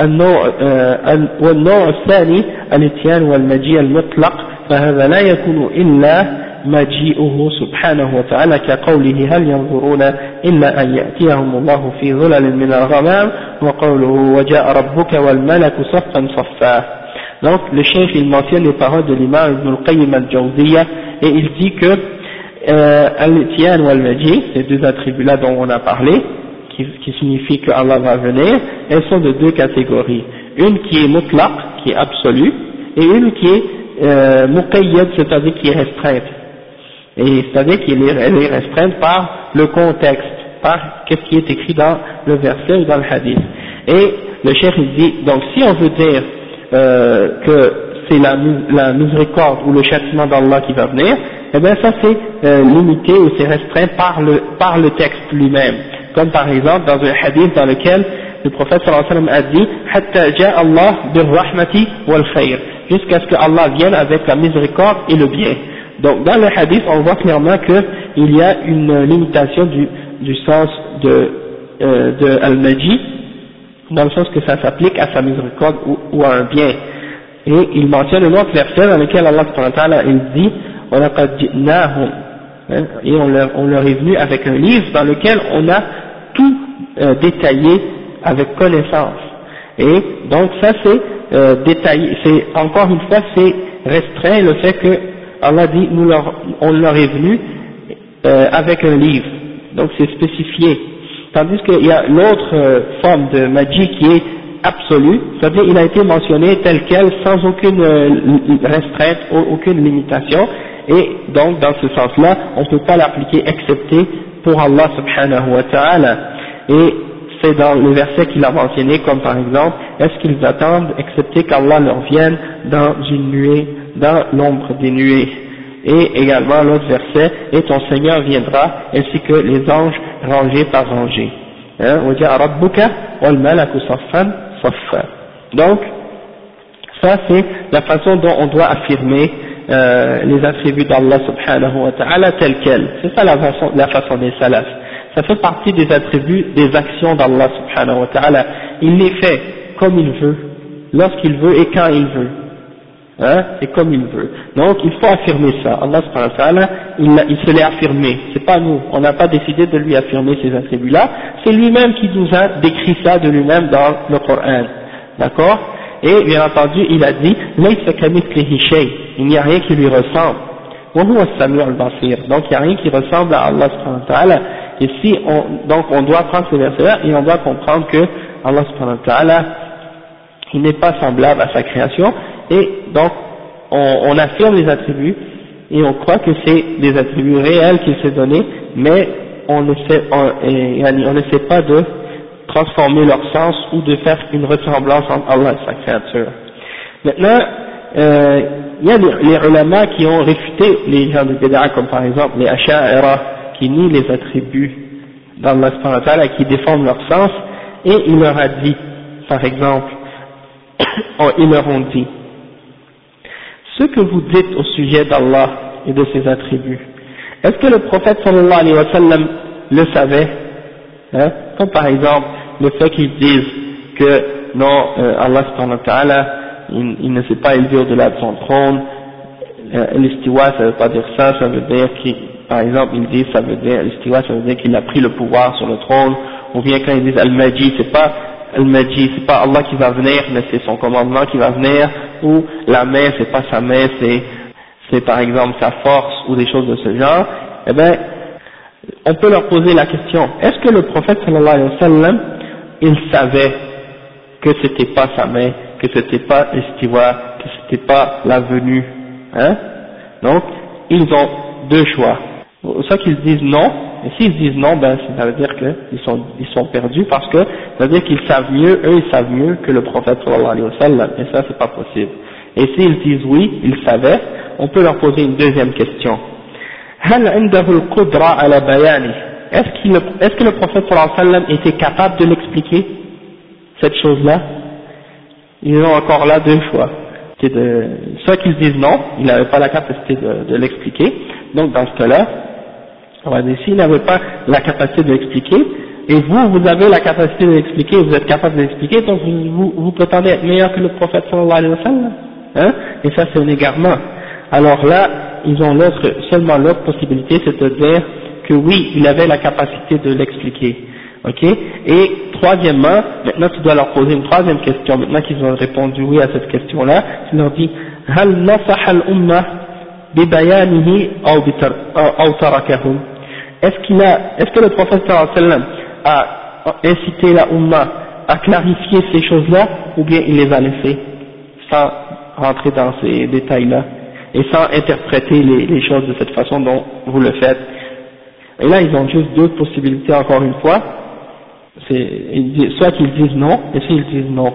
النوع آه، والنوع الثاني الاتيان والمجيء المطلق فهذا لا يكون إلا مجيئه سبحانه وتعالى كقوله هل ينظرون إلا أن يأتيهم الله في ظلل من الغمام وقوله وجاء ربك والملك صفا صفا Donc le chef il mentionne les paroles de l'imam Ibn al-Qayyim al-Jawziyya et il dit que euh, al-Tiyan ou al-Maji, ces deux attributs-là dont on a parlé, qui, qui signifie que Allah va venir, elles sont de deux catégories. Une qui est mutlaq, qui est absolue, et une qui est euh, muqayyad, c'est-à-dire qui est restreinte. Et c'est-à-dire qu'elle est, restreinte par le contexte, par ce qui est écrit dans le verset ou dans le hadith. Et le chef il dit, donc si on veut dire euh, que c'est la, miséricorde ou le châtiment d'Allah qui va venir, eh bien ça c'est euh, limité ou c'est restreint par le, par le texte lui-même. Comme par exemple dans un hadith dans lequel le prophète sallallahu alayhi wa sallam a dit « Hatta Allah rahmati wal khayr » jusqu'à ce que Allah vienne avec la miséricorde et le bien. Donc dans le hadith, on voit clairement qu'il y a une limitation du, du sens de, euh, de al-Maji, dans le sens que ça s'applique à sa miséricorde ou, ou, à un bien. Et il mentionne un autre verset dans lequel Allah il dit hein, et on leur, on leur, est venu avec un livre dans lequel on a tout euh, détaillé avec connaissance. Et donc ça c'est euh, détaillé, c'est encore une fois c'est restreint le fait que Allah dit, nous leur, on leur est venu euh, avec un livre, donc c'est spécifié. Tandis qu'il y a l'autre euh, forme de magie qui est absolue, c'est-à-dire il a été mentionné tel quel, sans aucune euh, restreinte, aucune limitation, et donc dans ce sens-là, on ne peut pas l'appliquer excepté pour Allah subhanahu wa ta'ala. Et c'est dans le verset qu'il a mentionné, comme par exemple, est-ce qu'ils attendent excepté qu'Allah leur vienne dans une nuée dans l'ombre des nuées. Et également l'autre verset, et ton Seigneur viendra, ainsi que les anges rangés par rangés. Hein, Donc, Ça, c'est la façon dont on doit affirmer euh, les attributs d'Allah subhanahu wa ta'ala tels quels. C'est ça la façon, la façon des salafs. Ça fait partie des attributs, des actions d'Allah subhanahu wa ta'ala. Il les fait comme il veut, lorsqu'il veut et quand il veut. Hein, et comme il veut. Donc il faut affirmer ça. Allah subhanahu il, il se l'est affirmé. C'est pas nous. On n'a pas décidé de lui affirmer ces attributs-là. C'est lui-même qui nous a décrit ça de lui-même dans le Coran. D'accord? Et bien entendu, il a dit, il n'y a rien qui lui ressemble. Donc il n'y a rien qui ressemble à Allah subhanahu. Et si on, donc on doit prendre ces versets-là et on doit comprendre que Allah subhanahu il n'est pas semblable à sa création et donc on, on affirme les attributs et on croit que c'est des attributs réels qu'il s'est donnés, mais on essaie, on, on essaie pas de transformer leur sens ou de faire une ressemblance entre Allah et sa créature. Maintenant, euh, il y a les, les ulama qui ont réfuté les gens de Bédara, comme par exemple les Asha'ira, qui nient les attributs d'Allah et qui déforment leur sens, et il leur a dit, par exemple, ils leur ont dit, ce que vous dites au sujet d'Allah et de ses attributs, est-ce que le prophète sallallahu alayhi wa sallam le savait hein? Comme par exemple le fait qu'ils disent que non, euh, Allah subhanahu wa ta'ala, il, il, ne s'est pas élevé au-delà de son trône, euh, l'istiwa ça veut pas dire ça, ça veut dire qu'il, par exemple ils disent ça veut dire, l'istiwa ça veut dire qu'il a pris le pouvoir sur le trône, ou bien quand ils disent al-Majid, c'est pas al-Majid, c'est pas Allah qui va venir, mais c'est son commandement qui va venir, ou la main, c'est pas sa main, c'est, c'est par exemple sa force, ou des choses de ce genre, eh bien, on peut leur poser la question, est-ce que le prophète sallallahu alayhi wa sallam, il savait que c'était pas sa main, que c'était pas istiwa, que c'était pas la venue, hein? Donc, ils ont deux choix. Soit qu'ils disent non, et s'ils disent non, ben ça veut dire qu'ils sont, ils sont perdus parce que ça veut dire qu'ils savent mieux, eux ils savent mieux que le prophète sallallahu alayhi wa sallam, et ça c'est pas possible. Et s'ils disent oui, ils savaient, on peut leur poser une deuxième question. Est-ce qu'il est que le prophète sallallahu alayhi wa sallam était capable de l'expliquer, cette chose-là? Ils ont encore là deux choix. De, soit qu'ils disent non, il n'avait pas la capacité de l'expliquer, donc dans ce cas-là, on va dire, s'il n'avait pas la capacité d'expliquer, et vous, vous avez la capacité d'expliquer, vous êtes capable d'expliquer, donc vous, vous, vous, prétendez être meilleur que le prophète sallallahu alayhi wa sallam, hein, et ça c'est un égarement. Alors là, ils ont l'autre, seulement l'autre possibilité, c'est de dire que oui, il avait la capacité de l'expliquer, ok? Et troisièmement, maintenant tu dois leur poser une troisième question, maintenant qu'ils ont répondu oui à cette question-là, tu leur dis « Hal » ببيانه أو تركهم Est-ce qu'il a, est-ce que le prophète sallallahu alayhi wa sallam a incité la Ummah à clarifier ces choses-là, ou bien il les a laissées, sans rentrer dans ces détails-là, et sans interpréter les, les choses de cette façon dont vous le faites et là, ils ont juste deux possibilités encore une fois. Soit qu'ils disent non, et s'ils disent non.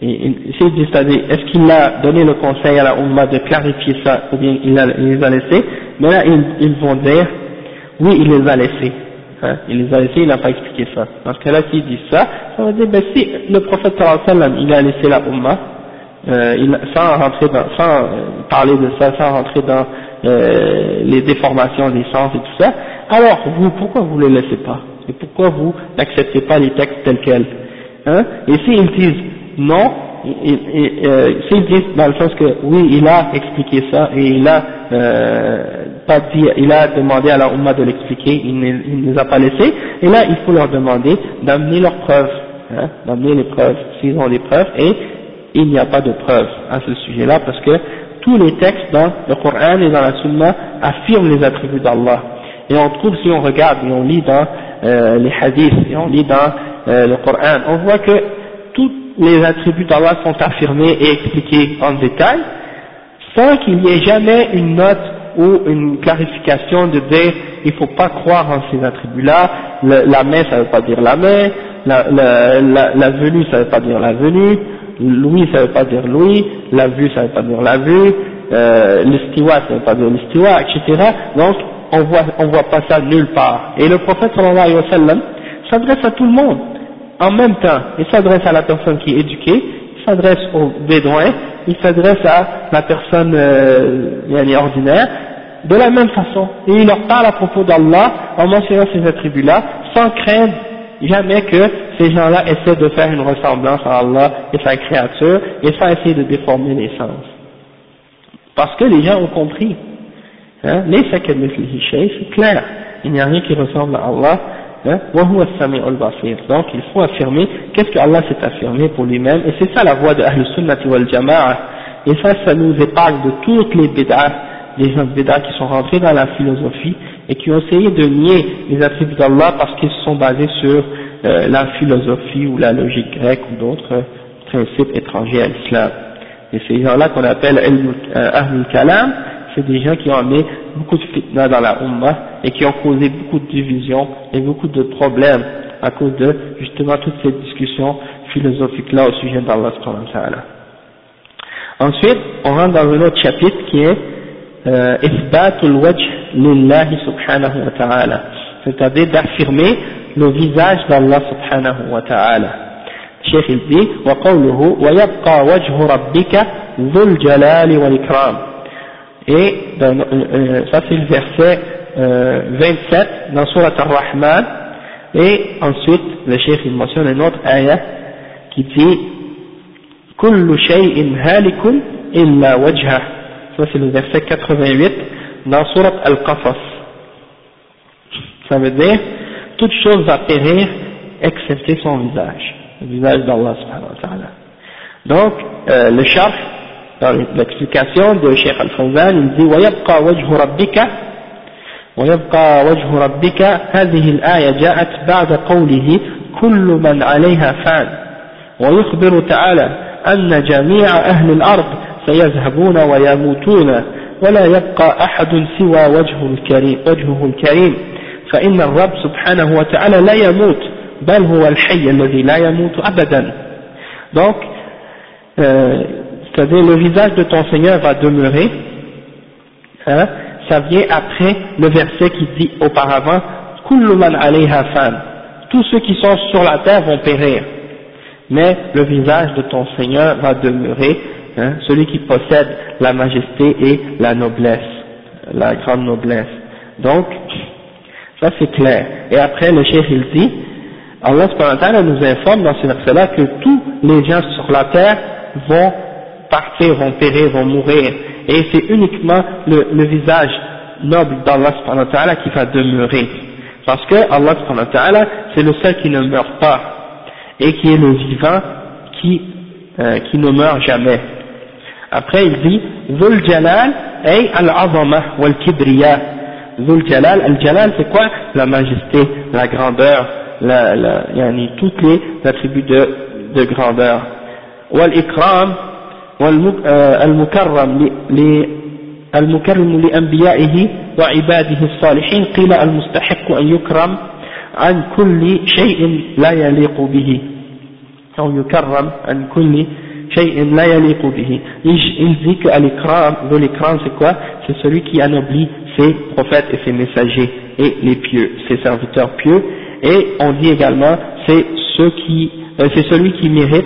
c'est-à-dire, est-ce qu'il a donné le conseil à la Ummah de clarifier ça, ou bien il, les a laissés? Mais là, ils, ils, vont dire, oui, il les a laissés. Hein, il les a laissés, il n'a pas expliqué ça. Dans ce cas-là, s'ils disent ça, ça veut dire, ben si le prophète sallam, il a laissé la Ummah, euh, sans rentrer dans, sans euh, parler de ça, sans rentrer dans euh, les déformations des sens et tout ça, alors vous, pourquoi vous ne les laissez pas? Et pourquoi vous n'acceptez pas les textes tels quels? Hein? Et s'ils disent non, euh, s'ils disent dans le sens que oui, il a expliqué ça et il a euh, pas dit, il a demandé à la Ummah de l'expliquer, il ne les a pas laissés, et là il faut leur demander d'amener leurs preuves, hein, d'amener les preuves, s'ils ont des preuves, et il n'y a pas de preuves à ce sujet-là parce que tous les textes dans le Coran et dans la Sunna affirment les attributs d'Allah. Et on trouve, si on regarde et on lit dans euh, les hadiths et on lit dans euh, le Coran, on voit que les attributs d'Allah sont affirmés et expliqués en détail, sans qu'il n'y ait jamais une note ou une clarification de dire il ne faut pas croire en ces attributs-là, la main ça ne veut pas dire la main, la, venue ça ne veut pas dire la venue, Louis ça veut pas dire Louis, la vue ça veut pas dire la vue, euh, ça veut pas dire l'istiwa, etc. Donc on voit on voit pas ça nulle part. Et le prophète sallallahu alayhi wa sallam s'adresse à tout le monde en même temps. Il s'adresse à la personne qui est éduquée, s'adresse aux bédouins, il s'adresse à la personne euh, ordinaire, de la même façon. Et il leur parle à propos d'Allah en mentionnant ces attributs-là, sans craindre jamais que ces gens-là essaient de faire une ressemblance à Allah et sa créature, et sans essayer de déformer les sens. Parce que les gens ont compris. Hein, les c'est clair. Il n'y a rien qui ressemble à Allah. Hein, Donc il faut affirmer qu'est-ce que Allah s'est affirmé pour lui-même, et c'est ça la voie de Ahl Sunnati wal Jama'a. Et ça, ça nous épargne de toutes les bid'ah, les gens de bid'ah qui sont rentrés dans la philosophie et qui ont essayé de nier les attributs d'Allah parce qu'ils se sont basés sur euh, la philosophie ou la logique grecque ou d'autres principes étrangers à l'islam. Et ces gens-là qu'on appelle euh, Ahlul Kalam, c'est des gens qui ont amené beaucoup de fitna dans la Ummah et qui ont causé beaucoup de divisions et beaucoup de problèmes à cause de justement toutes ces discussions philosophiques-là au sujet d'Allah Ensuite, on rentre dans un autre chapitre qui est euh, Isbatul Wajh lillahi subhanahu wa ta'ala, c'est-à-dire d'affirmer le visage d'Allah subhanahu wa ta'ala. Cheikh il dit, وقوله ويبقى وجه ربك ذو الجلال والإكرام. et ben, euh, euh, ça c'est le verset euh, 27 dans Surat al-Rahman. Et ensuite, le chef il mentionne un autre ayah qui dit « Kullu shay'in halikun illa wajha » Ça c'est le verset 88 dans Surat al-Qasas. Ça veut dire « Toute chose va périr excepté son visage. » Le visage d'Allah subhanahu wa ta'ala. Donc, le chef dans l'explication de Cheikh Al-Fawzan, il dit وَيَبْقَى وَجْهُ رَبِّكَ ويبقى وجه ربك هذه الآية جاءت بعد قوله كل من عليها فان ويخبر تعالى أن جميع أهل الأرض سيذهبون ويموتون ولا يبقى أحد سوى وجهه الكريم, وجهه الكريم فإن الرب سبحانه وتعالى لا يموت بل هو الحي الذي لا يموت أبدا donc euh, c'est-à-dire le visage de ton Seigneur va demeurer hein, ça vient après le verset qui dit auparavant tous ceux qui sont sur la terre vont périr. Mais le visage de ton Seigneur va demeurer hein, celui qui possède la majesté et la noblesse la grande noblesse. Donc ça c'est clair. Et après le chef il dit, Allah nous informe dans ce verset-là que tous les gens sur la terre vont partir, vont périr, vont mourir. Et c'est uniquement le, visage noble d'Allah qui va demeurer. Parce que Allah c'est le seul qui ne meurt pas et qui est le vivant qui, euh, qui ne meurt jamais. Après il dit, Zul Jalal ay al-azama wal-kibriya Zul Jalal, Al-Jalal c'est quoi? La majesté, la grandeur, la, yani, toutes les attributs de, de grandeur. Wal-Ikram, المكرم المكرم لأنبيائه وعباده الصالحين قيل المستحق أن يكرم عن كل شيء لا يليق به أو يكرم عن كل شيء لا يليق به il dit que l'ikram, l'ikram c'est quoi c'est celui qui anoblit ses prophètes et ses messagers et les pieux, ses serviteurs pieux, et on dit également c'est ceux qui, euh, c'est celui qui mérite,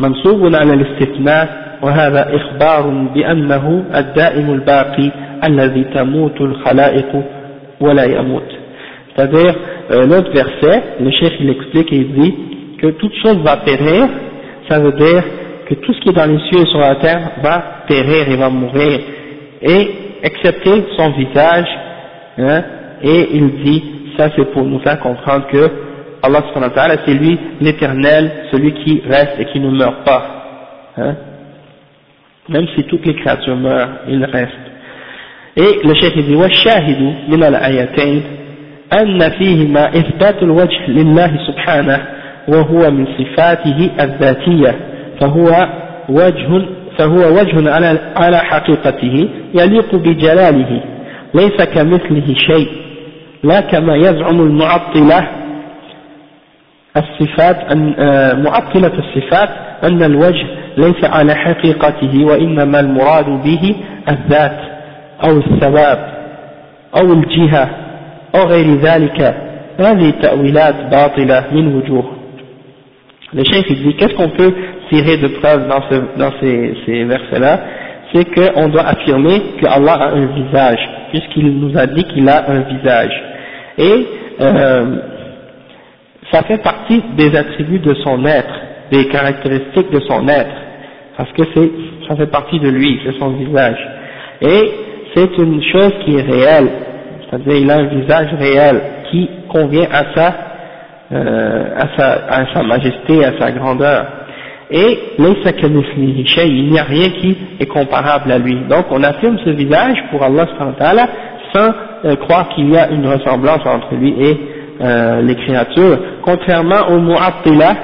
منصوب على الاستثناء وهذا إخبار بأنه الدائم الباقي الذي تموت الخلائق ولا يموت c'est-à-dire euh, l'autre verset le chef il explique et il dit que toute chose va périr ça veut dire que tout ce qui est dans les cieux et sur la terre va périr et va mourir et excepté son visage, hein, et il dit, ça c'est pour nous faire comprendre que Allah c'est lui l'éternel, celui qui reste et qui ne meurt pas. Hein. Même si toutes les créatures meurent, il reste. Et le chef dit, وَالشَّاهِدُ مِنَ الْآيَتَيْنِ أن فيهما إثبات الوجه لله سبحانه وهو من صفاته الذاتية فهو وجه فهو وجه على على حقيقته يليق بجلاله ليس كمثله شيء لا كما يزعم المعطلة الصفات آه، معطلة الصفات أن الوجه ليس على حقيقته وإنما المراد به الذات أو الثواب أو الجهة أو غير ذلك هذه تأويلات باطلة من وجوه Le chef il dit qu'est-ce qu'on peut tirer de preuve dans, ce, dans ces, ces versets-là C'est qu'on doit affirmer que Allah a un visage, puisqu'il nous a dit qu'il a un visage. Et euh, ça fait partie des attributs de son être, des caractéristiques de son être, parce que c'est, ça fait partie de lui, c'est son visage. Et c'est une chose qui est réelle, c'est-à-dire il a un visage réel qui convient à sa, euh, à sa, à sa majesté, à sa grandeur. Et il n'y a rien qui est comparable à lui. Donc on affirme ce visage pour Allah sans euh, croire qu'il y a une ressemblance entre lui et euh, les créatures, contrairement aux Mu'attila,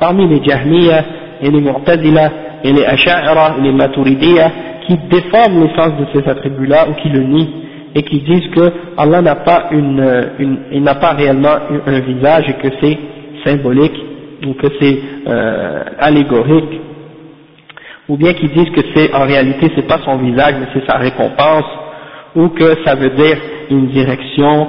parmi les Jahmiya et les Mu'tadila et les Asha'ira et les Maturidiyya, qui déforment l'essence de ces attributs-là ou qui le nient et qui disent que Allah n'a pas une, une il n'a pas réellement un visage et que c'est symbolique ou que c'est euh, allégorique. Ou bien qui disent que c'est en réalité c'est pas son visage mais c'est sa récompense ou que ça veut dire une direction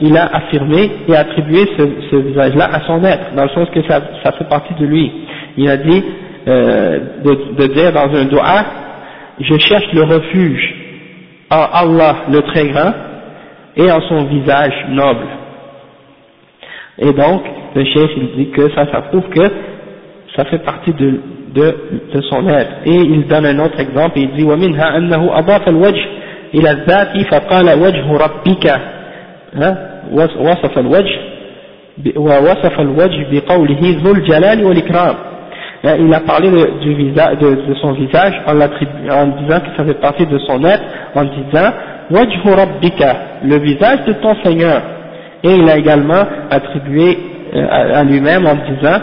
il a affirmé et attribué ce, ce visage-là à son être, dans le sens que ça, ça fait partie de lui. Il a dit euh, de, de, dire dans un doigt, je cherche le refuge en Allah le très grand et en son visage noble. Et donc, le chef il dit que ça, ça prouve que ça fait partie de, de, de son être. Et il donne un autre exemple, il dit وَمِنْهَا أَنَّهُ أَضَافَ الْوَجْهِ إِلَى الذَّاتِ فَقَالَ وَجْهُ رَبِّكَ وصف الوجه ووصف الوجه بقوله ذو الجلال والإكرام il a parlé de, du visage, de, de son visage en, en disant que ça fait partie de son être en disant wajhu rabbika le visage de ton Seigneur et il a également attribué euh, à, à lui-même en disant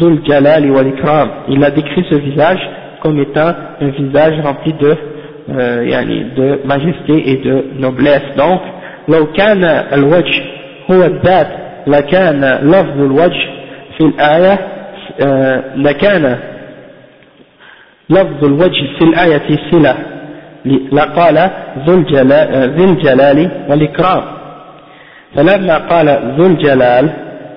Zul Jalal wal Ikram il a décrit ce visage comme étant un visage rempli de, euh, de majesté et de noblesse donc لو كان الوجه هو الذات لكان لفظ الوجه في الآية آه، لكان لفظ الوجه في الآية صلة. لقال ذو الجلال, ذو الجلال والإكرام. فلما قال ذو الجلال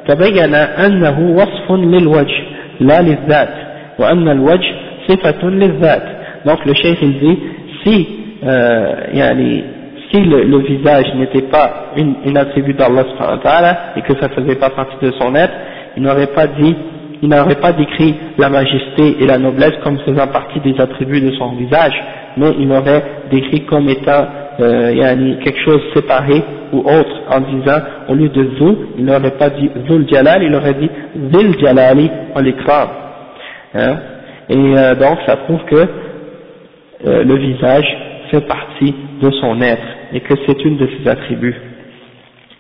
تبين أنه وصف للوجه لا للذات وأن الوجه صفة للذات. donc le cheikh il dit si euh, يعني si le, visage n'était pas une, attribut d'Allah et que ça faisait pas partie de son être, il n'aurait pas dit, il n'aurait pas décrit la majesté et la noblesse comme faisant partie des attributs de son visage, mais il aurait décrit comme étant euh, quelque chose séparé ou autre en disant, au lieu de Zul, il n'aurait pas dit Zul Jalal, il aurait dit Zil Jalali en l'écran. Hein et euh, donc ça prouve que euh, le visage fait partie de son être et que c'est une de ses attributs.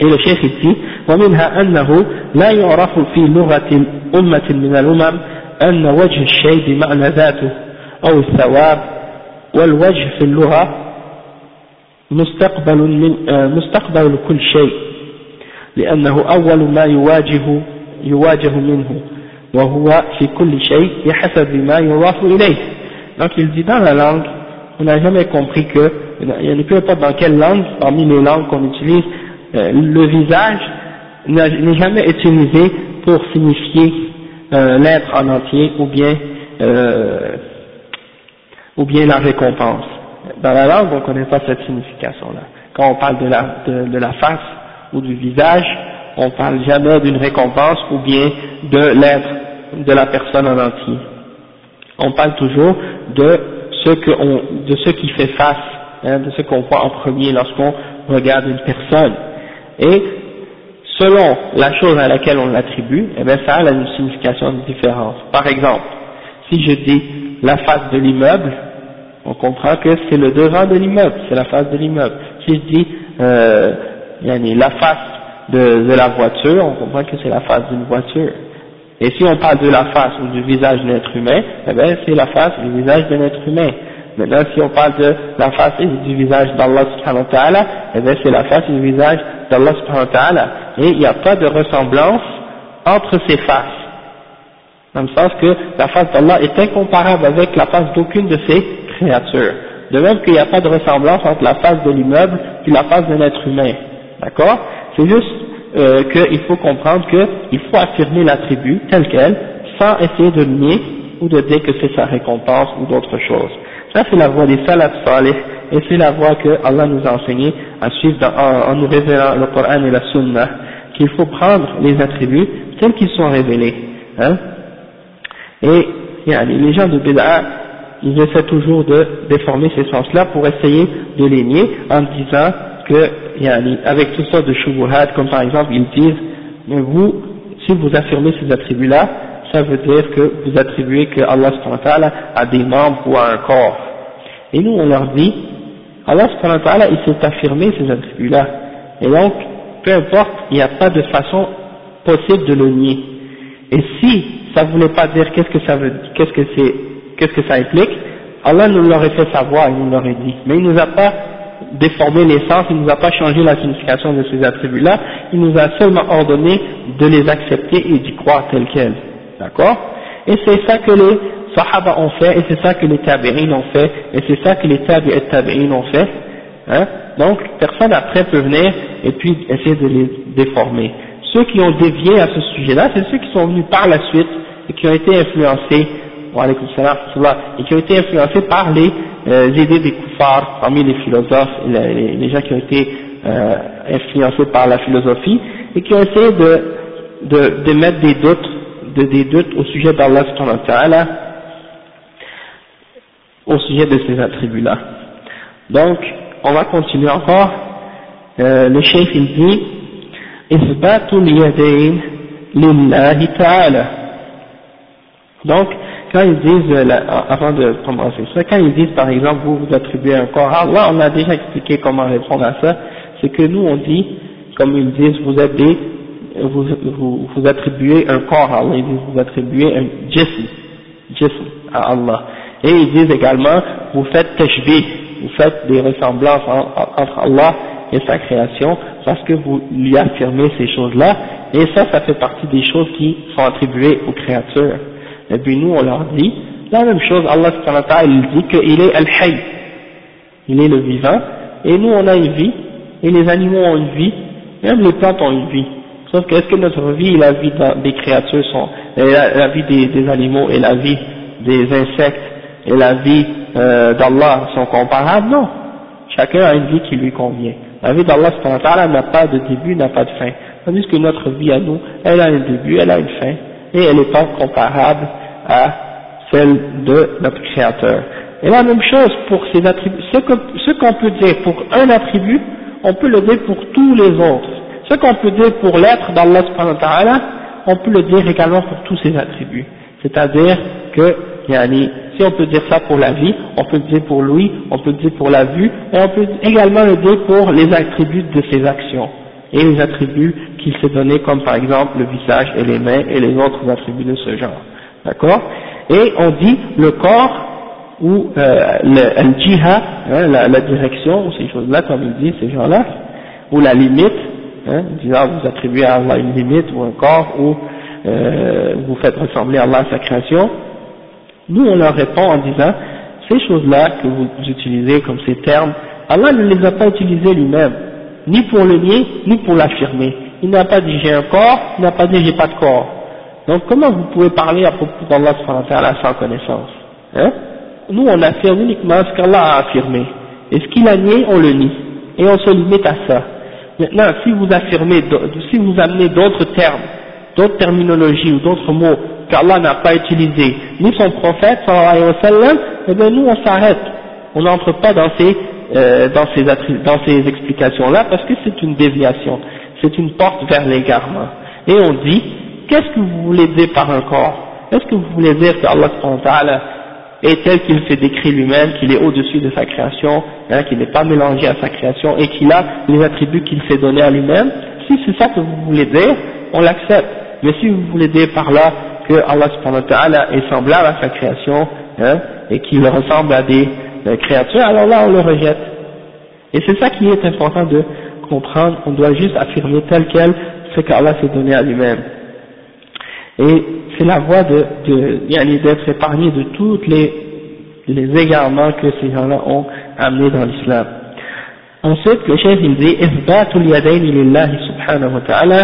Et le chef ici, ومنها أنه لا يعرف في لغة أمة من الأمم أن وجه الشيء بمعنى ذاته أو الثواب والوجه في اللغة مستقبل من مستقبل كل شيء لأنه أول ما يواجه يواجه منه وهو في كل شيء بحسب ما يضاف إليه donc il dit dans la langue on n'a jamais compris que, il peu importe dans quelle langue, parmi les langues qu'on utilise, euh, le visage n'est jamais utilisé pour signifier euh, l'être en entier ou bien, euh, ou bien la récompense. Dans la langue, on ne connaît pas cette signification-là. Quand on parle de la, de, la face ou du visage, on parle jamais d'une récompense ou bien de l'être de la personne en entier. On parle toujours de ce que on, de ce qui fait face hein, de ce qu'on voit en premier lorsqu'on regarde une personne. Et selon la chose à laquelle on l'attribue, eh bien ça a une signification différente. Par exemple, si je dis la face de l'immeuble, on comprend que c'est le devant de l'immeuble, c'est la face de l'immeuble. Si je dis euh, la face de, la voiture, on comprend que c'est la face d'une voiture. Et si on parle de la face ou du visage d'un être humain, eh bien c'est la face et le visage d'un être humain. Maintenant, si on parle de la face du visage d'Allah subhanahu wa ta'ala, eh bien c'est la face le visage d'Allah subhanahu wa ta'ala. Et il n'y a pas de ressemblance entre ces faces. Dans le sens que la face d'Allah est incomparable avec la face d'aucune de ses créatures. De même qu'il n'y a pas de ressemblance entre la face de l'immeuble et la face d'un être humain. D'accord? C'est juste euh, qu'il faut comprendre qu'il faut affirmer l'attribut tel quel, sans essayer de nier ou de dire que c'est sa récompense ou d'autres choses. Ça c'est la voie des salaf salih, et c'est la voie que Allah nous a enseigné à suivre en, nous révélant le Coran et la Sunna, qu'il faut prendre les attributs tels qu'ils sont révélés. Hein et les gens de Bid'a, ils essaient toujours de déformer ces sens-là pour essayer de les nier en disant que, avec toutes sortes de shubuhat, comme par exemple, ils disent, mais vous, si vous affirmez ces attributs-là, ça veut dire que vous attribuez que Allah a des membres ou a un corps. Et nous, on leur dit, Allah il s'est affirmé ces attributs-là. Et donc, peu importe, il n'y a pas de façon possible de le nier. Et si ça ne voulait pas dire qu'est-ce que ça veut, qu'est-ce que c'est, qu'est-ce que ça implique, Allah nous l'aurait fait savoir, il nous l'aurait dit. Mais il nous a pas déformé les sens, il nous a pas changé la signification de ces attributs-là, il nous a seulement ordonné de les accepter et d'y croire tels quels. D'accord? Et c'est ça que les Sahaba ont fait, et c'est ça que les Tabi'in ont fait, et c'est ça que les Tabi'in ont fait. Hein? Donc, personne après peut venir et puis essayer de les déformer. Ceux qui ont dévié à ce sujet-là, c'est ceux qui sont venus par la suite et qui ont été influencés, et qui ont été influencés par les euh, idées des koufars parmi les philosophes, les, les, gens qui ont été euh, influencés par la philosophie et qui ont essayé de, de, de mettre des doutes, de, des doutes au sujet d'Allah au sujet de ces attributs-là. Donc, on va continuer encore. Euh, le chef il dit إثبات اليدين لله تعالى donc quand ils disent, euh, avant de commencer ça, quand ils disent par exemple vous vous attribuez un corps à Allah, on a déjà expliqué comment répondre à ça, c'est que nous on dit, comme ils disent, vous êtes des, vous, attribuez un corps à Allah, vous attribuez un jism, jism à Allah. Et ils disent également, vous faites tashbih, vous faites des ressemblances entre Allah et sa création, parce que vous lui affirmez ces choses-là, et ça, ça fait partie des choses qui sont attribuées aux créatures. Et puis nous, on leur dit, la même chose, Allah il dit qu'il est Al-Hayy, il est le vivant, et nous on a une vie, et les animaux ont une vie, même les plantes ont une vie. Sauf que est-ce que notre vie et la vie des créatures sont, la, vie des, animaux et la vie des insectes et la vie euh, d'Allah sont comparables? Non. Chacun a une vie qui lui convient. La vie d'Allah n'a pas de début, n'a pas de fin. Tandis que notre vie à nous, elle a un début, elle a une fin, et elle n'est pas comparable à celle de notre Créateur. Et la même chose pour ces attributs, ce qu'on peut dire pour un attribut, on peut le dire pour tous les autres. Ce qu'on peut dire pour l'être d'Allah subhanahu on peut le dire également pour tous ses attributs. C'est-à-dire que, si on peut dire ça pour la vie, on peut le dire pour lui, on peut le dire pour la vue, et on peut également le dire pour les attributs de ses actions, et les attributs qu'il s'est donnés, comme par exemple le visage et les mains, et les autres attributs de ce genre. D'accord? Et on dit le corps ou euh, le, jiha, hein, la, direction, ou ces choses-là, comme il dit, ces gens-là, ou la limite, hein, disant vous attribuez à Allah une limite ou un corps, ou euh, vous faites ressembler à Allah à sa création, nous on leur répond en disant, ces choses-là que vous utilisez comme ces termes, Allah ne les a pas utilisés lui-même, ni pour le nier, ni pour l'affirmer. Il n'a pas dit j'ai un corps, il n'a pas dit j'ai pas de corps. Donc comment vous pouvez parler à propos d'Allah sans connaissance hein? Nous on affirme uniquement ce qu'Allah a affirmé. Et ce qu'il a nié, on le nie. Et on se limite à ça. Maintenant, si vous affirmez, si vous amenez d'autres termes, d'autres terminologies ou d'autres mots qu'Allah n'a pas utilisés, ni son prophète, sallallahu alayhi wa sallam, eh bien nous on s'arrête. On n'entre pas dans ces euh, dans ces, dans ces explications-là parce que c'est une déviation, c'est une porte vers l'égarement. Et on dit, qu'est-ce que vous voulez dire par un corps? Est-ce que vous voulez dire que Allah est tel qu'il s'est décrit lui-même, qu'il est au-dessus de sa création, hein, qu'il n'est pas mélangé à sa création et qu'il a les attributs qu'il s'est donnés à lui-même Si c'est ça que vous voulez dire, on l'accepte. Mais si vous voulez dire par là que Allah est semblable à sa création hein, et qu'il ressemble à des créature, alors là on le rejette. Et c'est ça qui est important de comprendre, on doit juste affirmer tel quel ce qu'Allah s'est donné à lui-même Et c'est la voie de, de d'être épargné de tous les, les égarements que ces gens-là ont amenés dans l'islam. Ensuite, le chef il dit, إثبات اليدين لله سبحانه وتعالى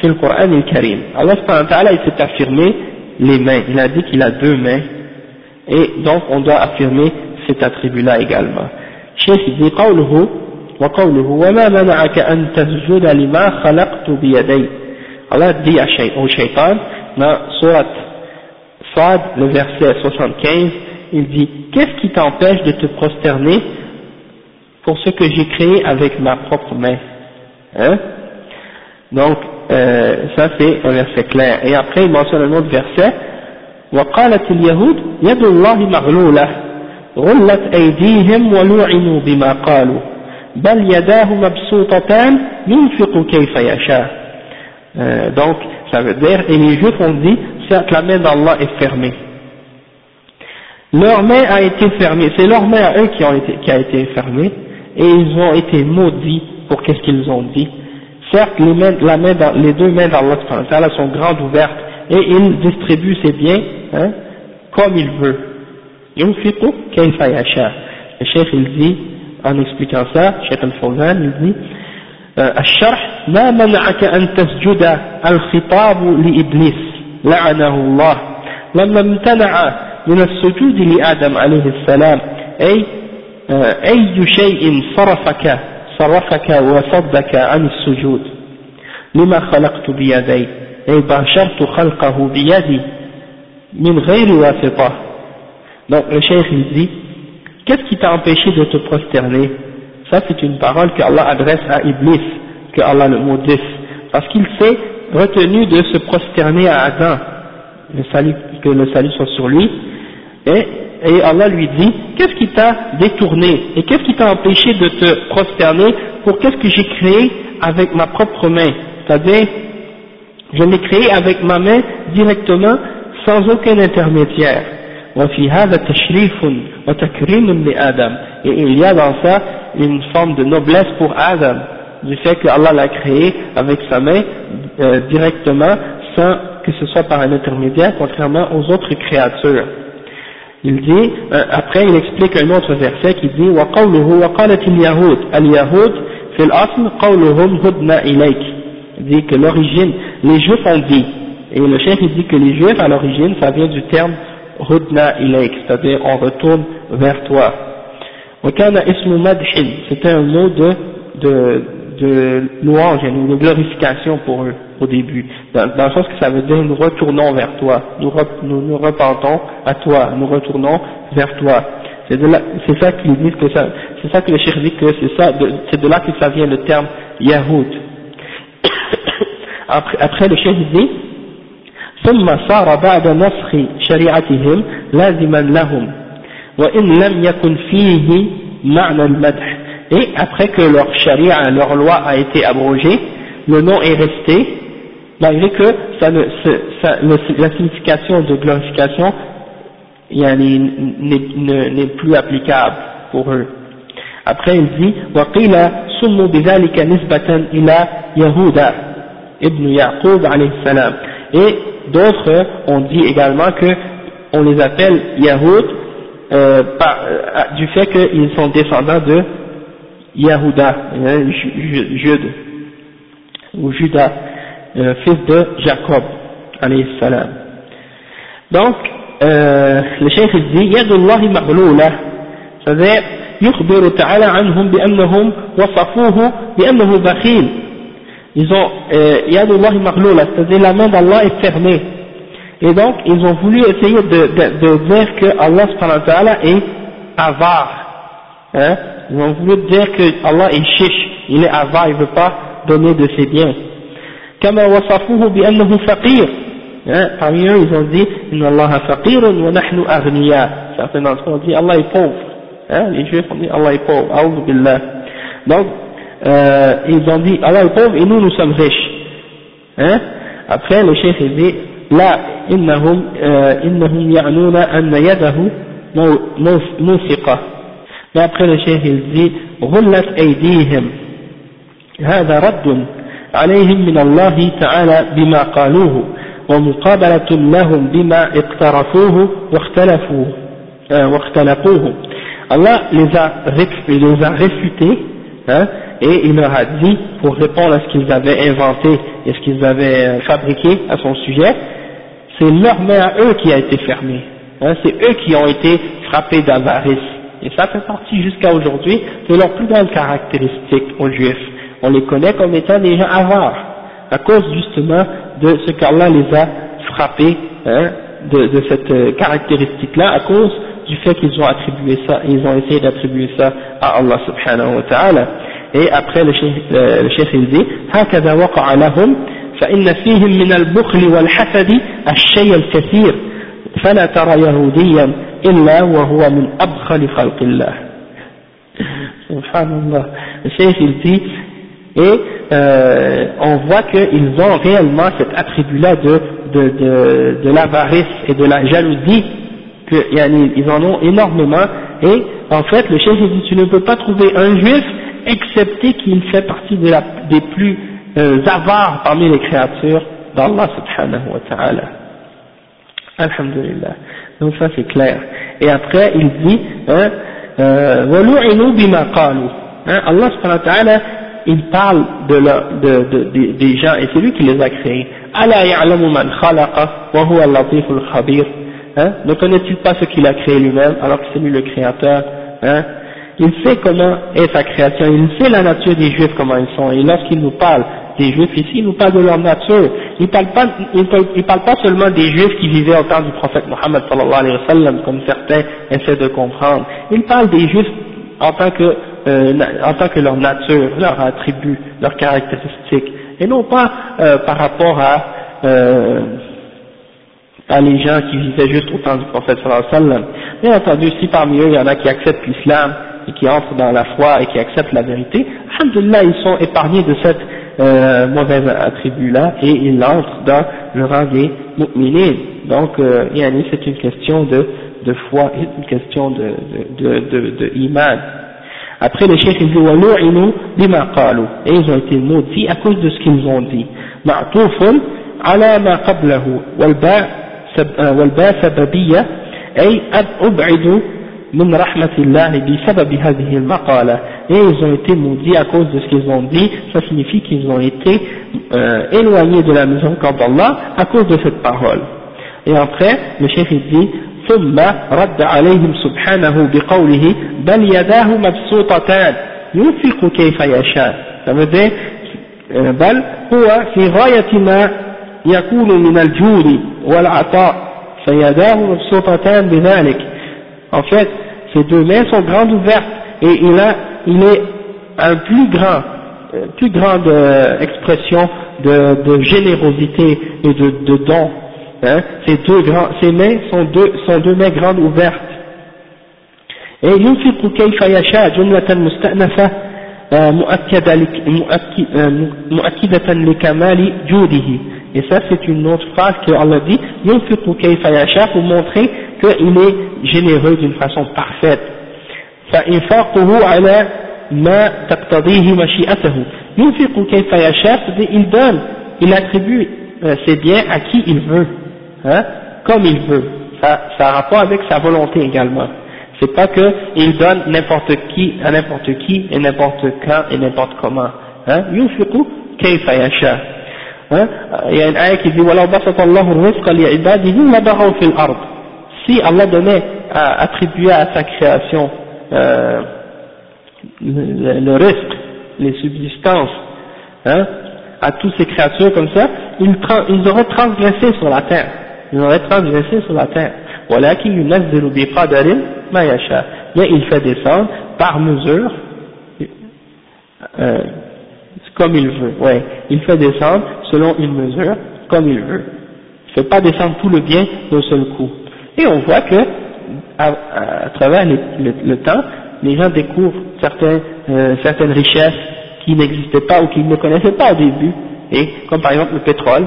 في القرآن الكريم. Allah subhanahu wa ta'ala, il s'est affirmé les mains. Il a dit qu'il a deux mains. Et donc, on doit affirmer cet attribut-là également. Cheikh dit قوله وقوله وما منعك أن تسجد لما خلقت بيدي Allah dit au shaitan dans surat Sad, le verset 75, il dit Qu'est-ce qui t'empêche de te prosterner pour ce que j'ai créé avec ma propre main hein Donc, euh, ça c'est un verset clair. Et après, il mentionne un autre verset وقالت اليهود يد الله مغلولة غلت أيديهم ولعنوا بما قالوا بل يداه مبسوطتان ينفق كيف يشاء euh, donc ça veut dire, et les juifs ont dit certes la main d'Allah est fermée. Leur main a été fermée, c'est leur main à eux qui, ont été, qui a été fermée, et ils ont été maudits pour qu'est-ce qu'ils ont dit. Certes, les, mains, la main, les deux mains d'Allah sont grandes ouvertes, et il distribue ses biens hein, comme il veut. Le Cheikh il dit, en expliquant ça, Cheikh Al-Fawzan, il dit, الشرح ما منعك أن تسجد الخطاب لإبليس؟ لعنه الله. لما امتنع من السجود لآدم عليه السلام أي أي شيء صرفك صرفك وصدك عن السجود؟ لما خلقت بيدي؟ أي باشرت خلقه بيدي من غير واسطة. Donc le cheikh il dit, qu'est-ce qui t'a empêché de te prosterner? Ça c'est une parole que Allah adresse à Iblis, que Allah le maudisse, parce qu'il s'est retenu de se prosterner à Adam, que le salut soit sur lui, et, et Allah lui dit, qu'est-ce qui t'a détourné, et qu'est-ce qui t'a empêché de te prosterner pour qu'est-ce que j'ai créé avec ma propre main, c'est-à-dire, je l'ai créé avec ma main directement, sans aucun intermédiaire. وفي هذا تشريف وتكريم لآدم et il y a dans ça une forme de noblesse pour Adam du fait que Allah l'a créé avec sa main euh, directement sans que ce soit par un intermédiaire contrairement aux autres créatures il dit euh, après il explique un autre verset qui dit وقوله وقالت اليهود اليهود في الأصل قولهم هدنا إليك il dit que l'origine les juifs ont dit et le chef il dit que les juifs à l'origine ça vient du terme Rudna ilaik, c'est-à-dire on retourne vers toi. C'était un mot de, de, de louange, de glorification pour eux au début, dans, le sens que ça veut dire nous retournons vers toi, nous, nous, nous repentons à toi, nous retournons vers toi. C'est ça qu'ils disent que ça, c'est ça que le cheikh dit que c'est ça, c'est de là que ça vient le terme Yahoud. après, après le cheikh dit, ثم صار بعد نسخ شريعتهم لازما لهم وإن لم يكن فيه معنى المدح et après que leur charia, leur loi a été abrogée, le nom est resté, malgré que ça ne, ça, la signification de glorification n'est plus applicable pour eux. Après il dit وقيل سموا بذلك نسبة إلى يهوذا ابن يعقوب عليه السلام et d'autres ont dit également que on les appelle Yahoud euh, euh, du fait qu'ils sont descendants de Yahuda, hein, Jude, ou Judas, euh, fils de Jacob, alayhi salam. Donc, euh, le cheikh dit, يد الله مغلولة, c'est-à-dire, يخبر تعالى عنهم بأنهم وصفوه بأنه بخيل ils ont euh, Yadullah Maghloula, c'est-à-dire la main d'Allah est fermée. Et donc, ils ont voulu essayer de, de, de dire que Allah est avare, hein, ils ont voulu dire que Allah est chiche, il est avare, il ne veut pas donner de ses biens. كما وصفوه بأنه فقير hein, parmi eux ils ont dit إن الله فقير ونحن أغنياء certains d'entre eux ont dit Allah est pauvre hein, les juifs ont dit Allah est pauvre أعوذ بالله donc euh, ils ont dit Allah est pauvre et nous nous sommes riches hein après le chef il dit لا إنهم euh, إنهم يعنون أن يده موثقة le chef il dit غلت أيديهم هذا رد عليهم من الله تعالى بما قالوه ومقابلة لهم بما اقترفوه واختلفوه واختلقوه Allah les a, les a réfutés hein, et il leur a dit pour répondre à ce qu'ils avaient inventé et ce qu'ils avaient fabriqué à son sujet c'est leur main à eux qui a été fermée. Hein, c'est eux qui ont été frappés d'avarice. Et ça fait partie jusqu'à aujourd'hui de leur plus grande caractéristique aux juifs. On les connaît comme étant des gens avares, à cause justement de ce qu'Allah les a frappés hein, de, de, cette euh, caractéristique-là, à cause du fait qu'ils ont attribué ça, ils ont essayé d'attribuer ça à Allah subhanahu wa ta'ala. Et après le chef, euh, le chef il dit, هكذا وقع لهم فإن فيهم من البخل والحسد الشيء الكثير فلا ترى يهوديا إلا وهو من أبخل خلق الله سبحان الله le chef il dit et euh, on voit qu'ils ont réellement cet attribut-là de, de, de, de l'avarice et de la jalousie, qu'ils en ont énormément, et en fait le chef dit tu ne peux pas trouver un juif excepté qu'il fait partie de la, des plus euh, avares parmi les créatures d'Allah subhanahu wa ta'ala. Alhamdulillah. Donc ça c'est clair. Et après il dit, hein, euh, hein, Allah subhanahu wa ta'ala il parle de, la, de, de, de, des gens et c'est lui qui les a créés. Ala ya'lamu man khalaqa wa huwa al-latif al-khabir. Hein? Ne connaît-il pas ce qu'il a créé lui-même alors que c'est lui le créateur hein? Il sait comment est sa création, il sait la nature des juifs, comment ils sont. Et lorsqu'il nous parle des juifs ici, il nous parle de leur nature. Il ne parle, pas, il parle, pas seulement des juifs qui vivaient au temps du prophète Mohammed sallallahu alayhi wa sallam, comme certains essaient de comprendre. Il parle des juifs en tant que euh, en tant que leur nature, leur attribut, leurs caractéristiques, et non pas euh, par rapport à, euh, à les gens qui vivaient juste au temps du prophète sallallahu alayhi wa sallam. Bien entendu, si parmi eux il y en a qui acceptent l'islam et qui entrent dans la foi et qui acceptent la vérité, alhamdulillah, ils sont épargnés de cette euh, mauvaise attribut-là et ils entrent dans le rang des mu'minines. Donc, euh, c'est une question de, de foi, c'est une question de, de, de, de, de iman. Après le chef il dit وَلُعِنُوا بِمَا قَالُوا et ils ont été maudits à cause de ce qu'ils ont dit معطوف على ما قبله والباء والباء سببية أي أبعد من رحمة الله بسبب هذه المقالة et ils ont été maudits à cause de ce qu'ils ont dit ça signifie qu'ils ont été euh, éloignés de la miséricorde d'Allah à cause de cette parole et après le chef il dit ثم رد عليهم سبحانه بقوله بل يداه مبسوطتان ينفق كيف يشاء ça بل هو في غاية ما يكون من الجود والعطاء فيداه مبسوطتان بذلك en fait ses deux mains sont grandes ouvertes et il a il est un plus grand plus grande euh, expression de, de générosité et de, de don hein, ses, deux grands, ses mains sont deux, sont deux mains grandes ouvertes. Et ينفق كيف يشاء جملة مستأنفة مؤكدة لكمال جوده et ça c'est une autre phrase que Allah dit ينفق كيف يشاء pour montrer qu'il est généreux d'une façon parfaite فإنفاقه على ما تقتضيه مشيئته ينفق كيف يشاء c'est-à-dire il donne il attribue euh, ses biens à qui il veut hein, comme il veut. Ça, ça a rapport avec sa volonté également. C'est pas que il donne n'importe qui à n'importe qui et n'importe quand et n'importe comment. Hein, ينفق كيف يشاء. Hein, il y a une ayah qui dit وَلَوْ بَسَطَ اللَّهُ الرِّزْقَ لِعِبَادِهِ لَبَغَوْا فِي الْأَرْضِ Si Allah donnait, à, attribuait à sa création euh, le, le risque, les subsistances, hein, à toutes ces créatures comme ça, ils, ils auraient transgressé sur la terre. Ils auraient transgressé sur la terre. bien il fait descendre par mesure, euh, comme il veut, ouais, il fait descendre selon une mesure, comme il veut. Il ne fait pas descendre tout le bien d'un seul coup. Et on voit que, à, travers le, temps, les gens découvrent euh, certaines richesses qui n'existaient pas ou qu'ils ne connaissaient pas au début, et comme par exemple le pétrole.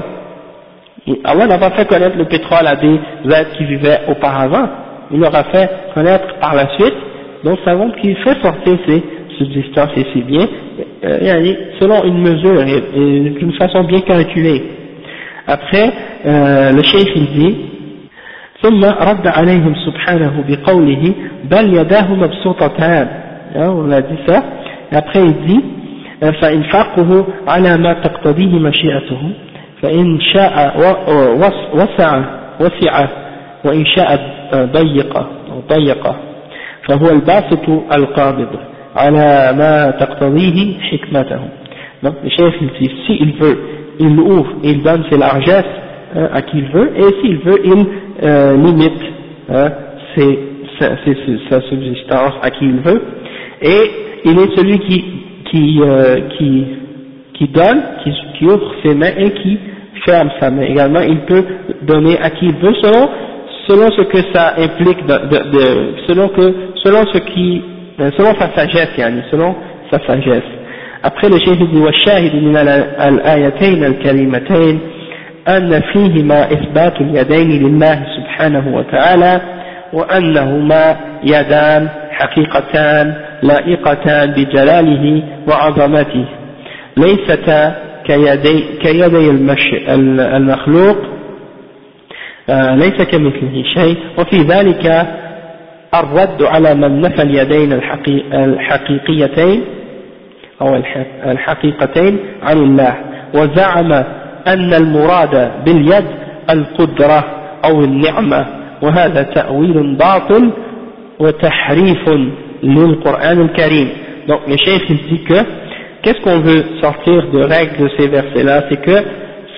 Et Allah n'a pas fait connaître le pétrole à des êtres qui vivaient auparavant, il leur a fait connaître par la suite, donc savons qu'il fait sortir ses subsistances et ses biens, euh, selon une mesure et, d'une façon bien calculée. Après, euh, le cheikh il dit, ثم رد عليهم سبحانه بقوله بل يداه مبسوطتان on a dit ça et après il dit فإنفاقه على ما تقتضيه مشيئته فإن شاء وسع وسع وإن شاء ضيق ضيق فهو الباسط القابض على ما تقتضيه حكمته donc le chef il dit s'il veut il ouvre il donne ses largesses hein, à qui il veut et s'il veut il euh, limite hein, ses, sa, ses, sa subsistance à qui il veut et il est celui qui qui euh, qui qui donne qui, qui ouvre ses mains et qui ferme sa main également il peut donner à qui il veut selon selon ce que ça implique, de, de, de, selon, que, selon ce qui, euh, selon sa sagesse, yani, selon sa sagesse. Après le chef dit والشاهد من الآيتين الكريمتين أن فيهما إثبات اليدين لله سبحانه وتعالى وأنهما يدان حقيقتان لائقتان بجلاله وعظمته ليستا كيدي, كيدي المخلوق آه، ليس كمثله شيء وفي ذلك الرد على من نفى اليدين الحقيقيتين أو الحقيقتين عن الله وزعم أن المراد باليد القدرة أو النعمة وهذا تأويل باطل وتحريف للقرآن الكريم. Donc le chef il dit que qu'est-ce qu'on veut sortir de règle de ces versets là c'est que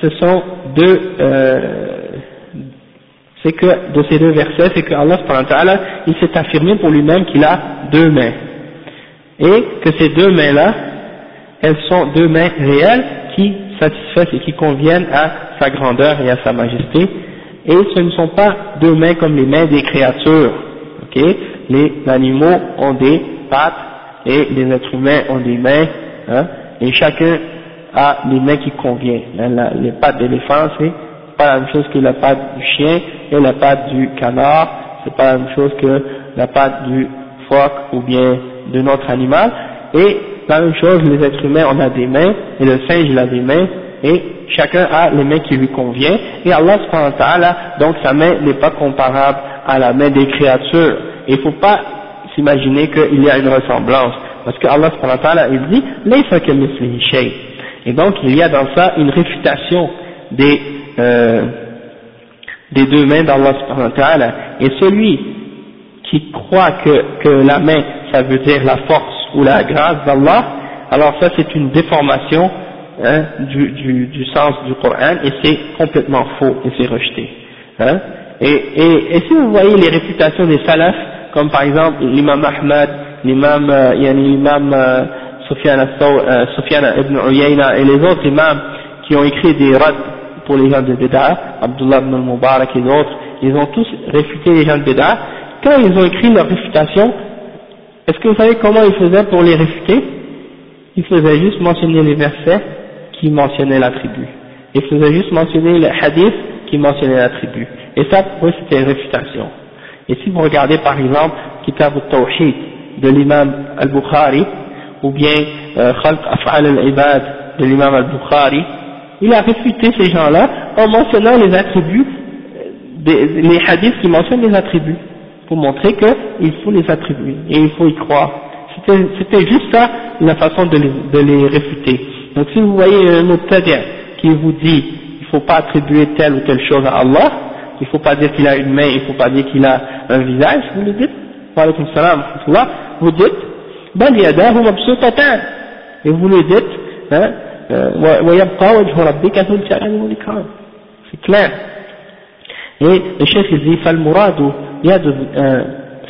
ce sont deux euh, c'est que de ces deux versets, c'est que Allah il s'est affirmé pour lui-même qu'il a deux mains. Et que ces deux mains-là, elles sont deux mains réelles qui satisfaisent et qui conviennent à sa grandeur et à sa majesté. Et ce ne sont pas deux mains comme les mains des créatures. ok? Les animaux ont des pattes et les êtres humains ont des mains, hein, et chacun a les mains qui conviennent. les pattes d'éléphant, c'est pas la même chose que la patte du chien et la patte du canard, c'est pas la même chose que la patte du phoque ou bien d'un autre animal, et la même chose, les êtres humains, on a des mains, et le singe, a des mains, et chacun a les mains qui lui conviennent, et Allah donc sa main n'est pas comparable à la main des créatures. Il ne faut pas s'imaginer qu'il y a une ressemblance, parce que Allah il dit, et donc il y a dans ça une réfutation des euh, des deux mains d'Allah et celui qui croit que, que la main ça veut dire la force ou la grâce d'Allah alors ça c'est une déformation hein, du, du, du, sens du Coran et c'est complètement faux et c'est rejeté hein. et, et, et, si vous voyez les réputations des salafs comme par exemple l'imam Ahmad l'imam euh, l'imam euh, Sufyan, euh, ibn Uyayna et les autres imams qui ont écrit des pour les gens de Beda, Abdullah ibn al-Mubarak et d'autres, ils ont tous réfuté les gens de Beda. Quand ils ont écrit leur réfutation, est-ce que vous savez comment ils faisaient pour les réfuter? Ils faisaient juste mentionner les versets qui mentionnaient la tribu. Ils faisaient juste mentionner les hadiths qui mentionnaient la tribu. Et ça, pour eux, c'était une réfutation. Et si vous regardez par exemple Kitab al-Tawhid de l'imam al-Bukhari, ou bien euh, Khalq Af'al al-Ibad de l'imam al-Bukhari, il a réfuté ces gens-là en mentionnant les attributs, les hadiths qui mentionnent les attributs, pour montrer qu'il faut les attribuer et il faut y croire. C'était juste ça la façon de les, de les réfuter. Donc si vous voyez un mubtadi' qui vous dit il ne faut pas attribuer telle ou telle chose à Allah, il ne faut pas dire qu'il a une main, il ne faut pas dire qu'il a un visage, vous le dites, vous dites, et vous le dites, hein, ويبقى وجه ربك ذو الجلال والإكرام. c'est clair et le فالمراد يد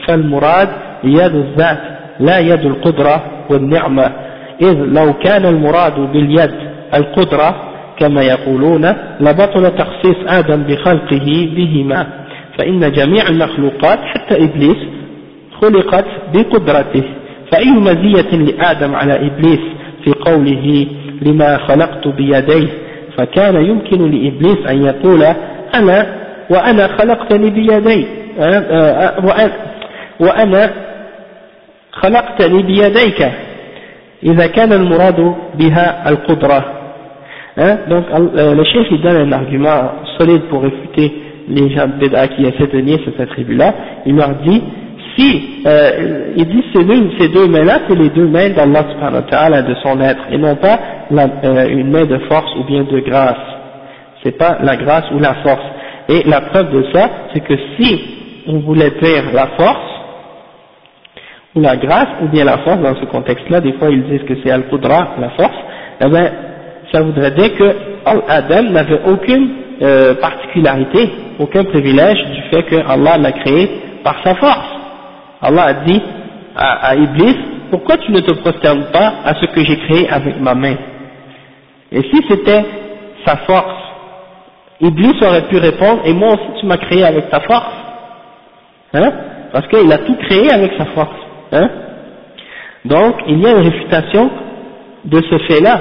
فالمراد يد الذات لا يد القدرة والنعمة. إذ لو كان المراد باليد القدرة كما يقولون لبطل تخصيص آدم بخلقه بهما. فإن جميع المخلوقات حتى إبليس خلقت بقدرته. فأي مزية لآدم على إبليس في قوله لما خلقت بيديه فكان يمكن لإبليس أن يقول أنا وأنا خلقتني بيدي وأنا خلقتني بيديك إذا كان المراد بها القدرة donc le chef il donne un argument solide pour réfuter les gens de qui essaient de nier cette attribut-là il leur dit si euh, il dit ces deux, ces deux mains-là c'est les deux mains d'Allah subhanahu wa de son être et non pas euh, une main de force ou bien de grâce c'est pas la grâce ou la force et la preuve de ça c'est que si on voulait dire la force ou la grâce ou bien la force dans ce contexte-là, des fois ils disent que c'est Al-Qudra, la force, eh bien ça voudrait dire que Adam n'avait aucune euh, particularité, aucun privilège du fait que Allah l'a créé par sa force. Allah a dit à, Iblis, pourquoi tu ne te prosternes pas à ce que j'ai créé avec ma main? Et si c'était sa force, Iblis aurait pu répondre, et moi aussi tu m'as créé avec ta force. Hein? Parce qu'il a tout créé avec sa force. Hein? Donc, il y a une réfutation de ce fait-là,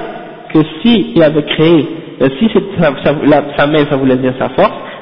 que si il avait créé, euh, si sa, main ça voulait dire sa force,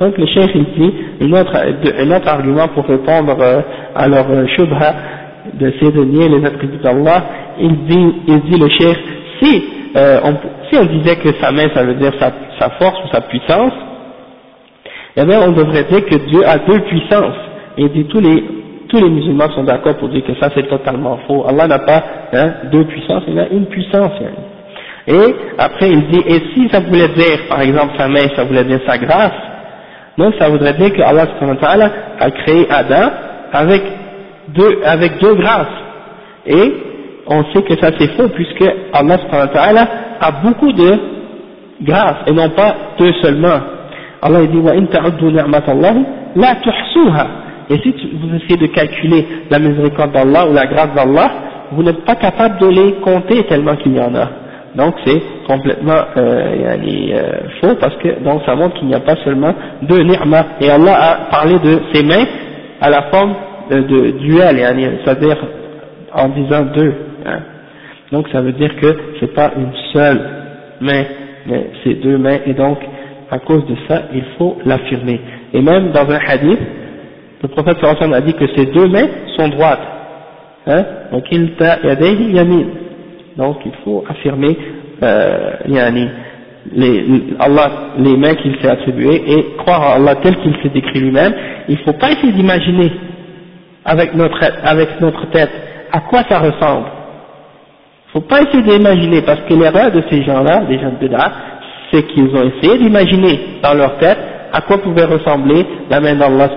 Donc le cheikh il dit un autre, un autre argument pour répondre euh, à leur shubha de ces les attributs d'Allah, il dit, il dit le cheikh, si, euh, on, si on disait que sa main ça veut dire sa, force ou sa puissance, eh bien on devrait dire que Dieu a deux puissances. Et dit tous les, tous les musulmans sont d'accord pour dire que ça c'est totalement faux. Allah n'a pas hein, deux puissances, il a une puissance. Et après il dit, et si ça voulait dire, par exemple sa main, ça voulait dire sa grâce, donc ça voudrait dire que Allah a créé Adam avec deux, avec deux grâces. Et on sait que ça c'est faux puisque Allah a beaucoup de grâces et non pas deux seulement. Allah dit la Et si vous essayez de calculer la miséricorde d'Allah ou la grâce d'Allah, vous n'êtes pas capable de les compter tellement qu'il y en a. Donc c'est complètement euh, euh, faux parce que donc ça montre qu'il n'y a pas seulement deux ni'ma. Et Allah a parlé de ses mains à la forme de, de duel, c'est-à-dire en disant deux. Hein. Donc ça veut dire que c'est pas une seule main, mais c'est deux mains et donc à cause de ça, il faut l'affirmer. Et même dans un hadith, le prophète sallallahu a dit que ses deux mains sont droites. Hein Donc il yamin. Donc il faut affirmer euh, les, Allah, les mains qu'il s'est attribuées et croire à Allah tel qu'il s'est décrit lui-même. Il ne faut pas essayer d'imaginer avec notre, avec notre tête à quoi ça ressemble. Il ne faut pas essayer d'imaginer parce que l'erreur de ces gens-là, des gens de Beda, c'est qu'ils ont essayé d'imaginer dans leur tête à quoi pouvait ressembler la main d'Allah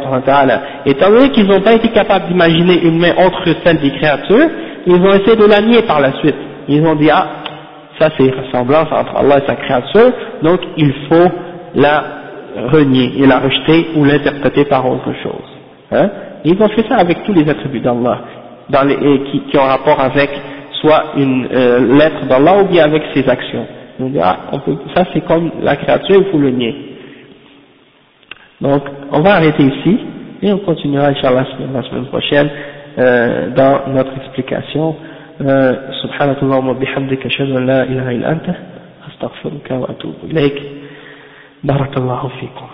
Étant donné qu'ils n'ont pas été capables d'imaginer une main autre que celle des créatures, ils ont essayé de la nier par la suite. Ils ont dit, ah, ça c'est ressemblance entre Allah et sa créature, donc il faut la renier et la rejeter ou l'interpréter par autre chose. Hein ils ont fait ça avec tous les attributs d'Allah, qui, qui ont rapport avec soit une euh, lettre d'Allah ou bien avec ses actions. On dit, ah, on peut, ça c'est comme la créature, il faut le nier. Donc, on va arrêter ici, et on continuera, Inch'Allah, la semaine prochaine, euh, dans notre explication. سبحانك اللهم وبحمدك أشهد أن لا إله إلا أنت أستغفرك وأتوب إليك. بارك الله فيكم.